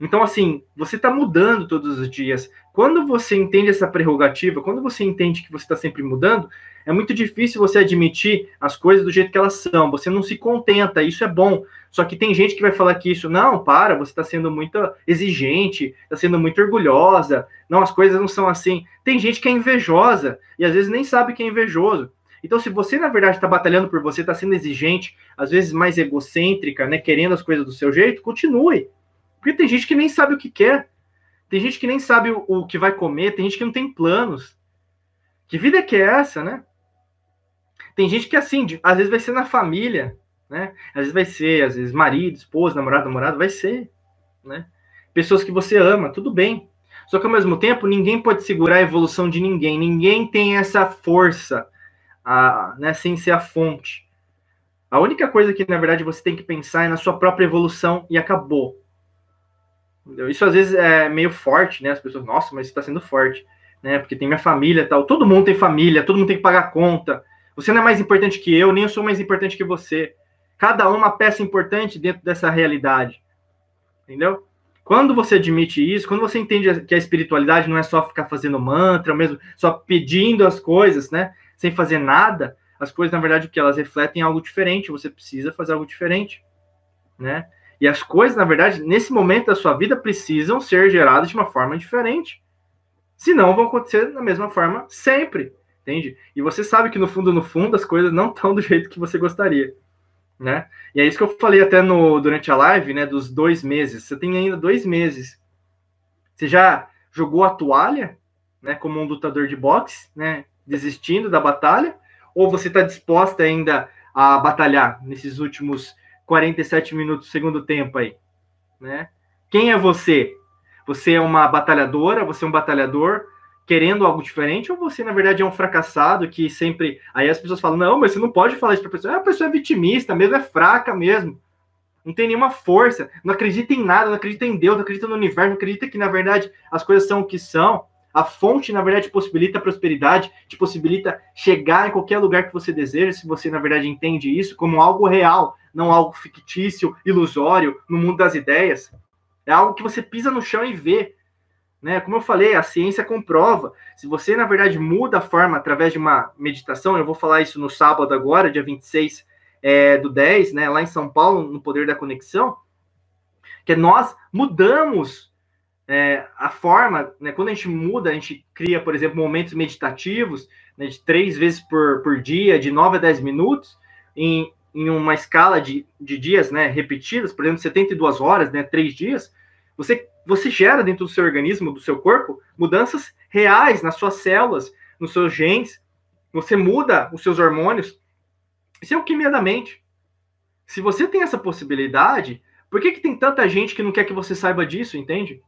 Então, assim, você está mudando todos os dias. Quando você entende essa prerrogativa, quando você entende que você está sempre mudando, é muito difícil você admitir as coisas do jeito que elas são. Você não se contenta, isso é bom. Só que tem gente que vai falar que isso, não, para, você está sendo muito exigente, está sendo muito orgulhosa, não, as coisas não são assim. Tem gente que é invejosa e às vezes nem sabe que é invejoso. Então, se você, na verdade, está batalhando por você, está sendo exigente, às vezes mais egocêntrica, né, querendo as coisas do seu jeito, continue. Porque tem gente que nem sabe o que quer. Tem gente que nem sabe o, o que vai comer, tem gente que não tem planos. Que vida que é essa, né? Tem gente que, assim, de, às vezes vai ser na família, né? Às vezes vai ser, às vezes, marido, esposa, namorado, namorado, vai ser, né? Pessoas que você ama, tudo bem. Só que, ao mesmo tempo, ninguém pode segurar a evolução de ninguém. Ninguém tem essa força, a, né, sem ser a fonte. A única coisa que, na verdade, você tem que pensar é na sua própria evolução e acabou. Isso às vezes é meio forte, né? As pessoas, nossa, mas está sendo forte, né? Porque tem minha família tal. Todo mundo tem família, todo mundo tem que pagar conta. Você não é mais importante que eu, nem eu sou mais importante que você. Cada um é uma peça importante dentro dessa realidade. Entendeu? Quando você admite isso, quando você entende que a espiritualidade não é só ficar fazendo mantra, mesmo só pedindo as coisas, né? Sem fazer nada, as coisas, na verdade, o que elas refletem algo diferente. Você precisa fazer algo diferente, né? E as coisas, na verdade, nesse momento da sua vida, precisam ser geradas de uma forma diferente. Senão vão acontecer da mesma forma sempre, entende? E você sabe que no fundo, no fundo, as coisas não estão do jeito que você gostaria, né? E é isso que eu falei até no, durante a live, né? Dos dois meses. Você tem ainda dois meses. Você já jogou a toalha, né? Como um lutador de boxe, né? Desistindo da batalha? Ou você está disposta ainda a batalhar nesses últimos 47 minutos do segundo tempo aí, né? Quem é você? Você é uma batalhadora, você é um batalhador querendo algo diferente, ou você, na verdade, é um fracassado que sempre. Aí as pessoas falam, não, mas você não pode falar isso para pessoa. Ah, a pessoa é vitimista mesmo, é fraca mesmo. Não tem nenhuma força, não acredita em nada, não acredita em Deus, não acredita no universo, não acredita que, na verdade, as coisas são o que são. A fonte, na verdade, possibilita prosperidade, te possibilita chegar em qualquer lugar que você deseja, se você, na verdade, entende isso como algo real, não algo fictício, ilusório, no mundo das ideias. É algo que você pisa no chão e vê. Né? Como eu falei, a ciência comprova. Se você, na verdade, muda a forma através de uma meditação, eu vou falar isso no sábado agora, dia 26 é, do 10, né, lá em São Paulo, no Poder da Conexão, que nós mudamos é, a forma, né, quando a gente muda, a gente cria, por exemplo, momentos meditativos, né, de três vezes por, por dia, de 9 a 10 minutos, em, em uma escala de, de dias né, repetidas, por exemplo, 72 horas, né, três dias, você, você gera dentro do seu organismo, do seu corpo, mudanças reais nas suas células, nos seus genes, Você muda os seus hormônios. Isso é alquimia da mente. Se você tem essa possibilidade, por que, que tem tanta gente que não quer que você saiba disso, entende?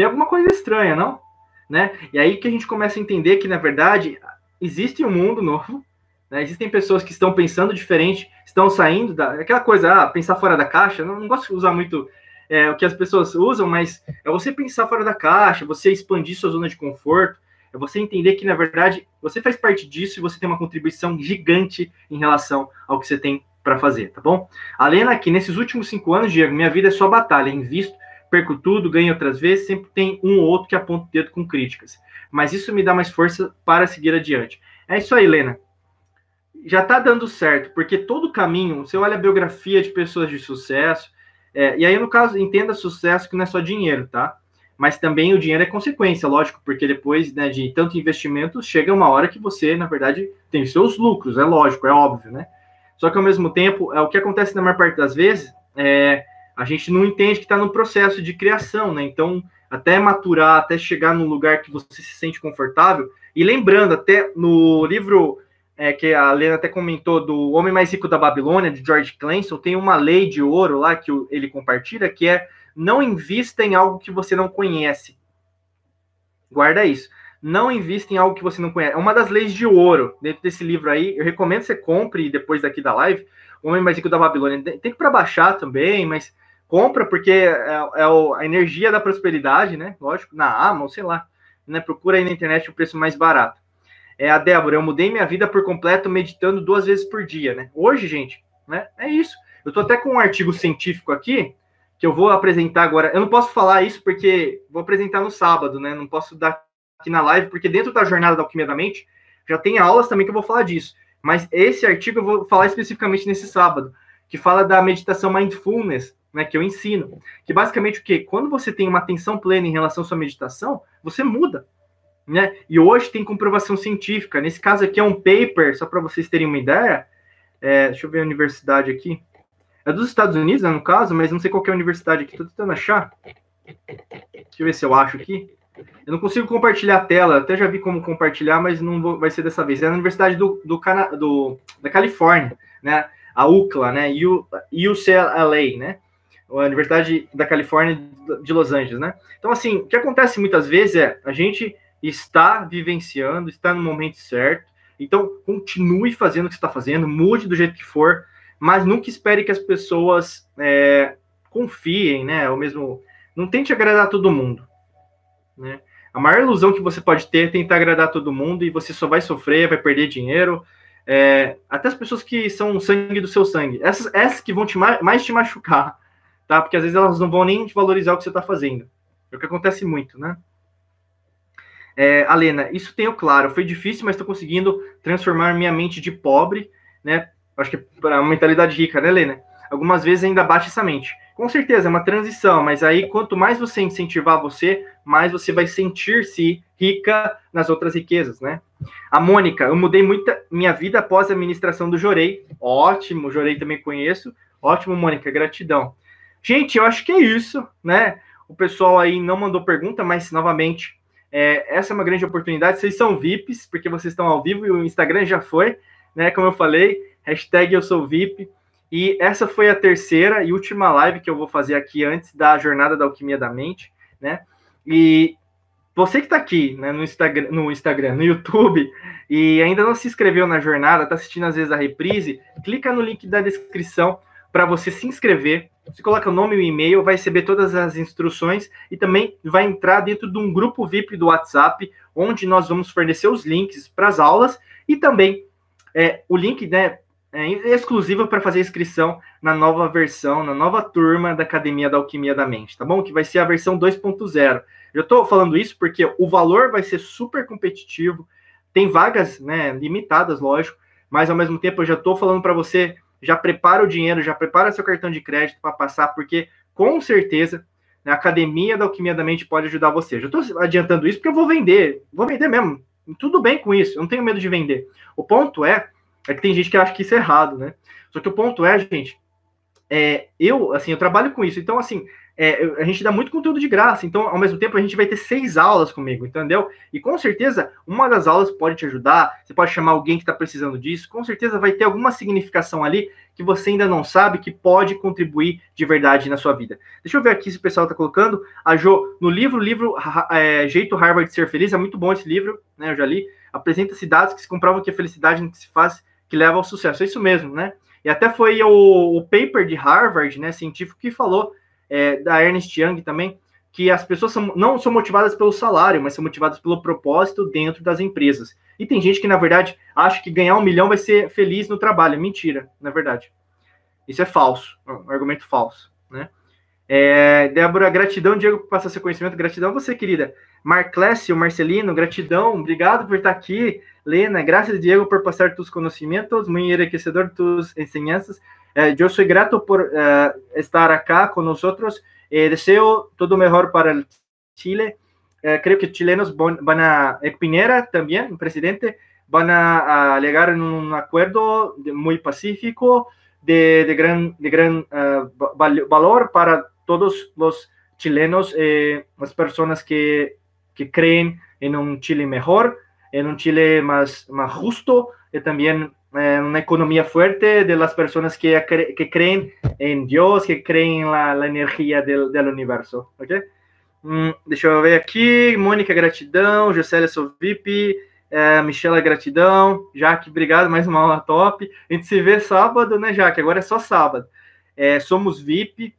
Tem alguma coisa estranha, não? Né? E aí que a gente começa a entender que, na verdade, existe um mundo novo, né? existem pessoas que estão pensando diferente, estão saindo da. Aquela coisa, ah, pensar fora da caixa, não, não gosto de usar muito é, o que as pessoas usam, mas é você pensar fora da caixa, você expandir sua zona de conforto, é você entender que, na verdade, você faz parte disso e você tem uma contribuição gigante em relação ao que você tem para fazer, tá bom? A Lena aqui, nesses últimos cinco anos, Diego, minha vida é só batalha, invisto, perco tudo, ganho outras vezes, sempre tem um ou outro que aponta o dedo com críticas. Mas isso me dá mais força para seguir adiante. É isso aí, Lena. Já tá dando certo, porque todo caminho, você olha a biografia de pessoas de sucesso, é, e aí, no caso, entenda sucesso que não é só dinheiro, tá? Mas também o dinheiro é consequência, lógico, porque depois né, de tanto investimento, chega uma hora que você, na verdade, tem seus lucros, é lógico, é óbvio, né? Só que ao mesmo tempo, é o que acontece na maior parte das vezes, é, a gente não entende que está no processo de criação, né? Então, até maturar, até chegar num lugar que você se sente confortável. E lembrando, até no livro é, que a Lena até comentou do Homem Mais Rico da Babilônia, de George Clancy, tem uma lei de ouro lá que ele compartilha, que é não invista em algo que você não conhece. Guarda isso não invista em algo que você não conhece. É uma das leis de ouro dentro desse livro aí. Eu recomendo que você compre depois daqui da live. O Homem Mais Rico da Babilônia. Tem que para baixar também, mas compra porque é, é, a energia da prosperidade, né? Lógico, na Amazon, sei lá. Né? Procura aí na internet o preço mais barato. É a Débora, eu mudei minha vida por completo meditando duas vezes por dia, né? Hoje, gente, né? É isso. Eu tô até com um artigo científico aqui que eu vou apresentar agora. Eu não posso falar isso porque vou apresentar no sábado, né? Não posso dar aqui na live, porque dentro da jornada da Alquimia da Mente já tem aulas também que eu vou falar disso. Mas esse artigo eu vou falar especificamente nesse sábado, que fala da meditação mindfulness, né, que eu ensino. Que basicamente o quê? Quando você tem uma atenção plena em relação à sua meditação, você muda. Né? E hoje tem comprovação científica. Nesse caso aqui é um paper, só para vocês terem uma ideia. É, deixa eu ver a universidade aqui. É dos Estados Unidos, né, no caso, mas não sei qual é a universidade aqui. Estou tentando achar. Deixa eu ver se eu acho aqui. Eu não consigo compartilhar a tela, até já vi como compartilhar, mas não vou, vai ser dessa vez. É na Universidade do, do, do, da Califórnia, né? A UCLA, né? U, UCLA, né? A Universidade da Califórnia de Los Angeles, né? Então, assim, o que acontece muitas vezes é a gente está vivenciando, está no momento certo, então continue fazendo o que está fazendo, mude do jeito que for, mas nunca espere que as pessoas é, confiem, né? Ou mesmo não tente agradar todo mundo. Né? A maior ilusão que você pode ter é tentar agradar todo mundo e você só vai sofrer, vai perder dinheiro. É, até as pessoas que são sangue do seu sangue. Essas, essas que vão te mais te machucar, tá? Porque às vezes elas não vão nem valorizar o que você está fazendo. É o que acontece muito, né? É, Alena, isso tenho claro. Foi difícil, mas estou conseguindo transformar minha mente de pobre, né? Acho que para uma mentalidade rica, né, Helena? Algumas vezes ainda bate essa mente. Com certeza, é uma transição, mas aí quanto mais você incentivar você, mais você vai sentir-se rica nas outras riquezas, né? A Mônica, eu mudei muito minha vida após a administração do Jorei. Ótimo, Jorei também conheço. Ótimo, Mônica, gratidão. Gente, eu acho que é isso, né? O pessoal aí não mandou pergunta, mas novamente, é, essa é uma grande oportunidade. Vocês são VIPs, porque vocês estão ao vivo e o Instagram já foi, né? Como eu falei, hashtag eu sou VIP. E essa foi a terceira e última live que eu vou fazer aqui antes da jornada da alquimia da mente, né? E você que está aqui né, no, Instagram, no Instagram, no YouTube e ainda não se inscreveu na jornada, está assistindo às vezes a reprise, clica no link da descrição para você se inscrever. Você coloca o nome e o e-mail, vai receber todas as instruções e também vai entrar dentro de um grupo VIP do WhatsApp, onde nós vamos fornecer os links para as aulas e também é, o link né, é, exclusiva para fazer inscrição na nova versão, na nova turma da Academia da Alquimia da Mente, tá bom? Que vai ser a versão 2.0. Eu estou falando isso porque o valor vai ser super competitivo, tem vagas né, limitadas, lógico, mas ao mesmo tempo eu já estou falando para você, já prepara o dinheiro, já prepara seu cartão de crédito para passar, porque com certeza né, a Academia da Alquimia da Mente pode ajudar você. Já estou adiantando isso porque eu vou vender, vou vender mesmo. Tudo bem com isso, eu não tenho medo de vender. O ponto é é que tem gente que acha que isso é errado, né? Só que o ponto é, gente, é, eu, assim, eu trabalho com isso. Então, assim, é, a gente dá muito conteúdo de graça, então ao mesmo tempo a gente vai ter seis aulas comigo, entendeu? E com certeza uma das aulas pode te ajudar, você pode chamar alguém que está precisando disso, com certeza vai ter alguma significação ali que você ainda não sabe que pode contribuir de verdade na sua vida. Deixa eu ver aqui se o pessoal está colocando. A Jo, no livro, livro é, Jeito Harvard de Ser Feliz, é muito bom esse livro, né? Eu já li. Apresenta-se dados que se comprovam que a felicidade se faz que leva ao sucesso. É isso mesmo, né? E até foi o, o paper de Harvard, né, científico, que falou é, da Ernest Young também, que as pessoas são, não são motivadas pelo salário, mas são motivadas pelo propósito dentro das empresas. E tem gente que, na verdade, acha que ganhar um milhão vai ser feliz no trabalho. Mentira, na verdade. Isso é falso, é um argumento falso, né? É, Débora, gratidão, Diego, por passar seu conhecimento. Gratidão você, querida. Marclécio, Marcelino, gratidão. Obrigado por estar aqui. Lena, graças, Diego, por passar tus conhecimentos. Muito enriquecedor tus enseñanças. Eh, yo soy grato por eh, estar acá con nosotros. Eh, deseo todo mejor para Chile. creo que chilenos van a, Pinera también, presidente, van a, llegar en un acuerdo muy pacífico, de, gran, de gran valor para todos los chilenos, las personas que, que creen en un Chile mejor, en un Chile más, más justo y también uma economia forte de las personas que, que creen em Deus, que creem na la, energia do, do universo, ok? Hum, deixa eu ver aqui, Mônica, gratidão, Juscelia, sou VIP, é, Michela, gratidão, Jaque, obrigado, mais uma aula top, a gente se vê sábado, né, Jaque? Agora é só sábado. É, somos VIP,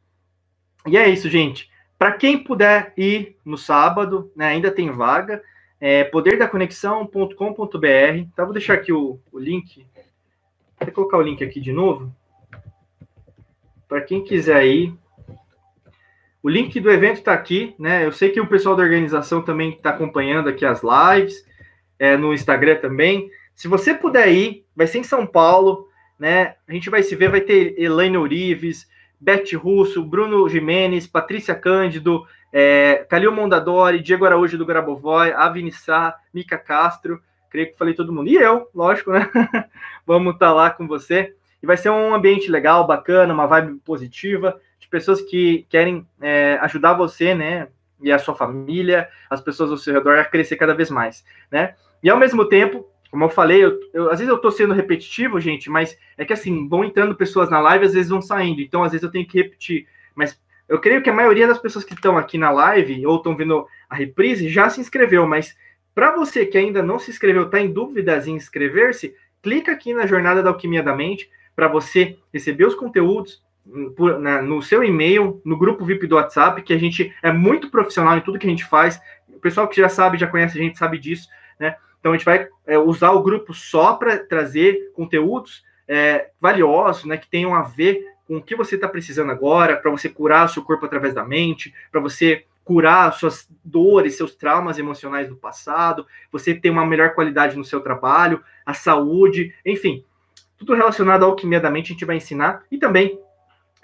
e é isso, gente. Para quem puder ir no sábado, né, ainda tem vaga, é poderdaconexão.com.br, tá? Vou deixar aqui o, o link Vou colocar o link aqui de novo. Para quem quiser ir. O link do evento está aqui, né? Eu sei que o pessoal da organização também está acompanhando aqui as lives, é, no Instagram também. Se você puder ir, vai ser em São Paulo, né? A gente vai se ver, vai ter Elaine Orives, Beth Russo, Bruno Jimenez, Patrícia Cândido, é, Calil Mondadori, Diego Araújo do Grabovoi, Avinissá, Mica Castro creio que falei todo mundo. E eu, lógico, né? Vamos estar tá lá com você. E vai ser um ambiente legal, bacana, uma vibe positiva, de pessoas que querem é, ajudar você, né? E a sua família, as pessoas ao seu redor a crescer cada vez mais, né? E ao mesmo tempo, como eu falei, eu, eu, às vezes eu tô sendo repetitivo, gente, mas é que assim, vão entrando pessoas na live, às vezes vão saindo, então às vezes eu tenho que repetir. Mas eu creio que a maioria das pessoas que estão aqui na live ou estão vendo a reprise já se inscreveu, mas para você que ainda não se inscreveu, está em dúvidas em inscrever-se, clica aqui na Jornada da Alquimia da Mente para você receber os conteúdos hum, por, na, no seu e-mail, no grupo VIP do WhatsApp, que a gente é muito profissional em tudo que a gente faz. O pessoal que já sabe, já conhece a gente, sabe disso, né? Então a gente vai é, usar o grupo só para trazer conteúdos é, valiosos, né? Que tenham a ver com o que você está precisando agora, para você curar o seu corpo através da mente, para você curar suas dores, seus traumas emocionais do passado, você ter uma melhor qualidade no seu trabalho, a saúde, enfim, tudo relacionado à alquimia da mente a gente vai ensinar e também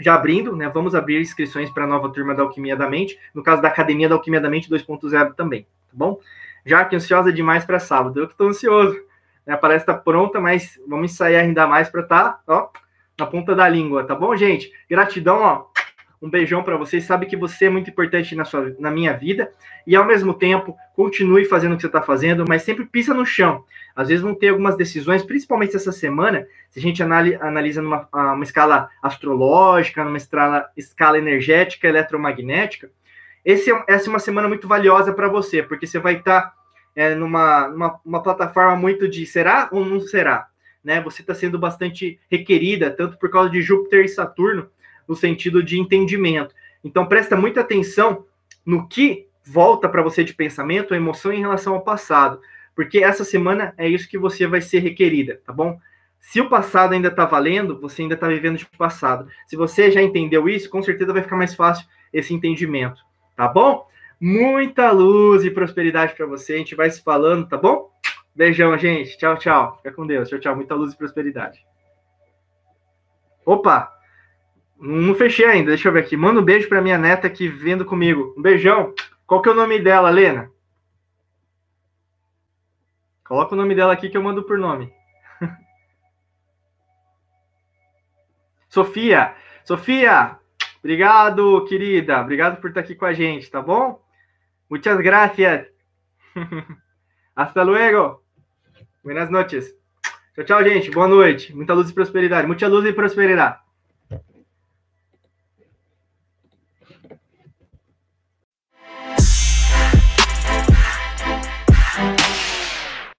já abrindo, né, vamos abrir inscrições para a nova turma da Alquimia da Mente, no caso da Academia da Alquimia da Mente 2.0 também, tá bom? Já que ansiosa demais para sábado, eu que estou ansioso, né, parece estar tá pronta, mas vamos ensaiar ainda mais para estar, tá, ó, na ponta da língua, tá bom, gente? Gratidão, ó, um beijão para vocês. Sabe que você é muito importante na, sua, na minha vida. E ao mesmo tempo, continue fazendo o que você está fazendo, mas sempre pisa no chão. Às vezes vão ter algumas decisões, principalmente essa semana, se a gente analisa numa uma escala astrológica, numa escala, escala energética, eletromagnética. Esse é, essa é uma semana muito valiosa para você, porque você vai estar tá, é, numa, numa uma plataforma muito de será ou não será. Né? Você está sendo bastante requerida, tanto por causa de Júpiter e Saturno, no sentido de entendimento. Então, presta muita atenção no que volta para você de pensamento, emoção em relação ao passado, porque essa semana é isso que você vai ser requerida, tá bom? Se o passado ainda está valendo, você ainda está vivendo de passado. Se você já entendeu isso, com certeza vai ficar mais fácil esse entendimento, tá bom? Muita luz e prosperidade para você. A gente vai se falando, tá bom? Beijão, gente. Tchau, tchau. Fica com Deus. Tchau, tchau. Muita luz e prosperidade. Opa! Não fechei ainda, deixa eu ver aqui. Manda um beijo para minha neta aqui vendo comigo. Um beijão. Qual que é o nome dela, Lena? Coloca o nome dela aqui que eu mando por nome. Sofia. Sofia, Obrigado, querida. Obrigado por estar aqui com a gente, tá bom? Muchas gracias. Hasta luego. Buenas noches. Tchau, tchau, gente. Boa noite. Muita luz e prosperidade. Muita luz e prosperidade.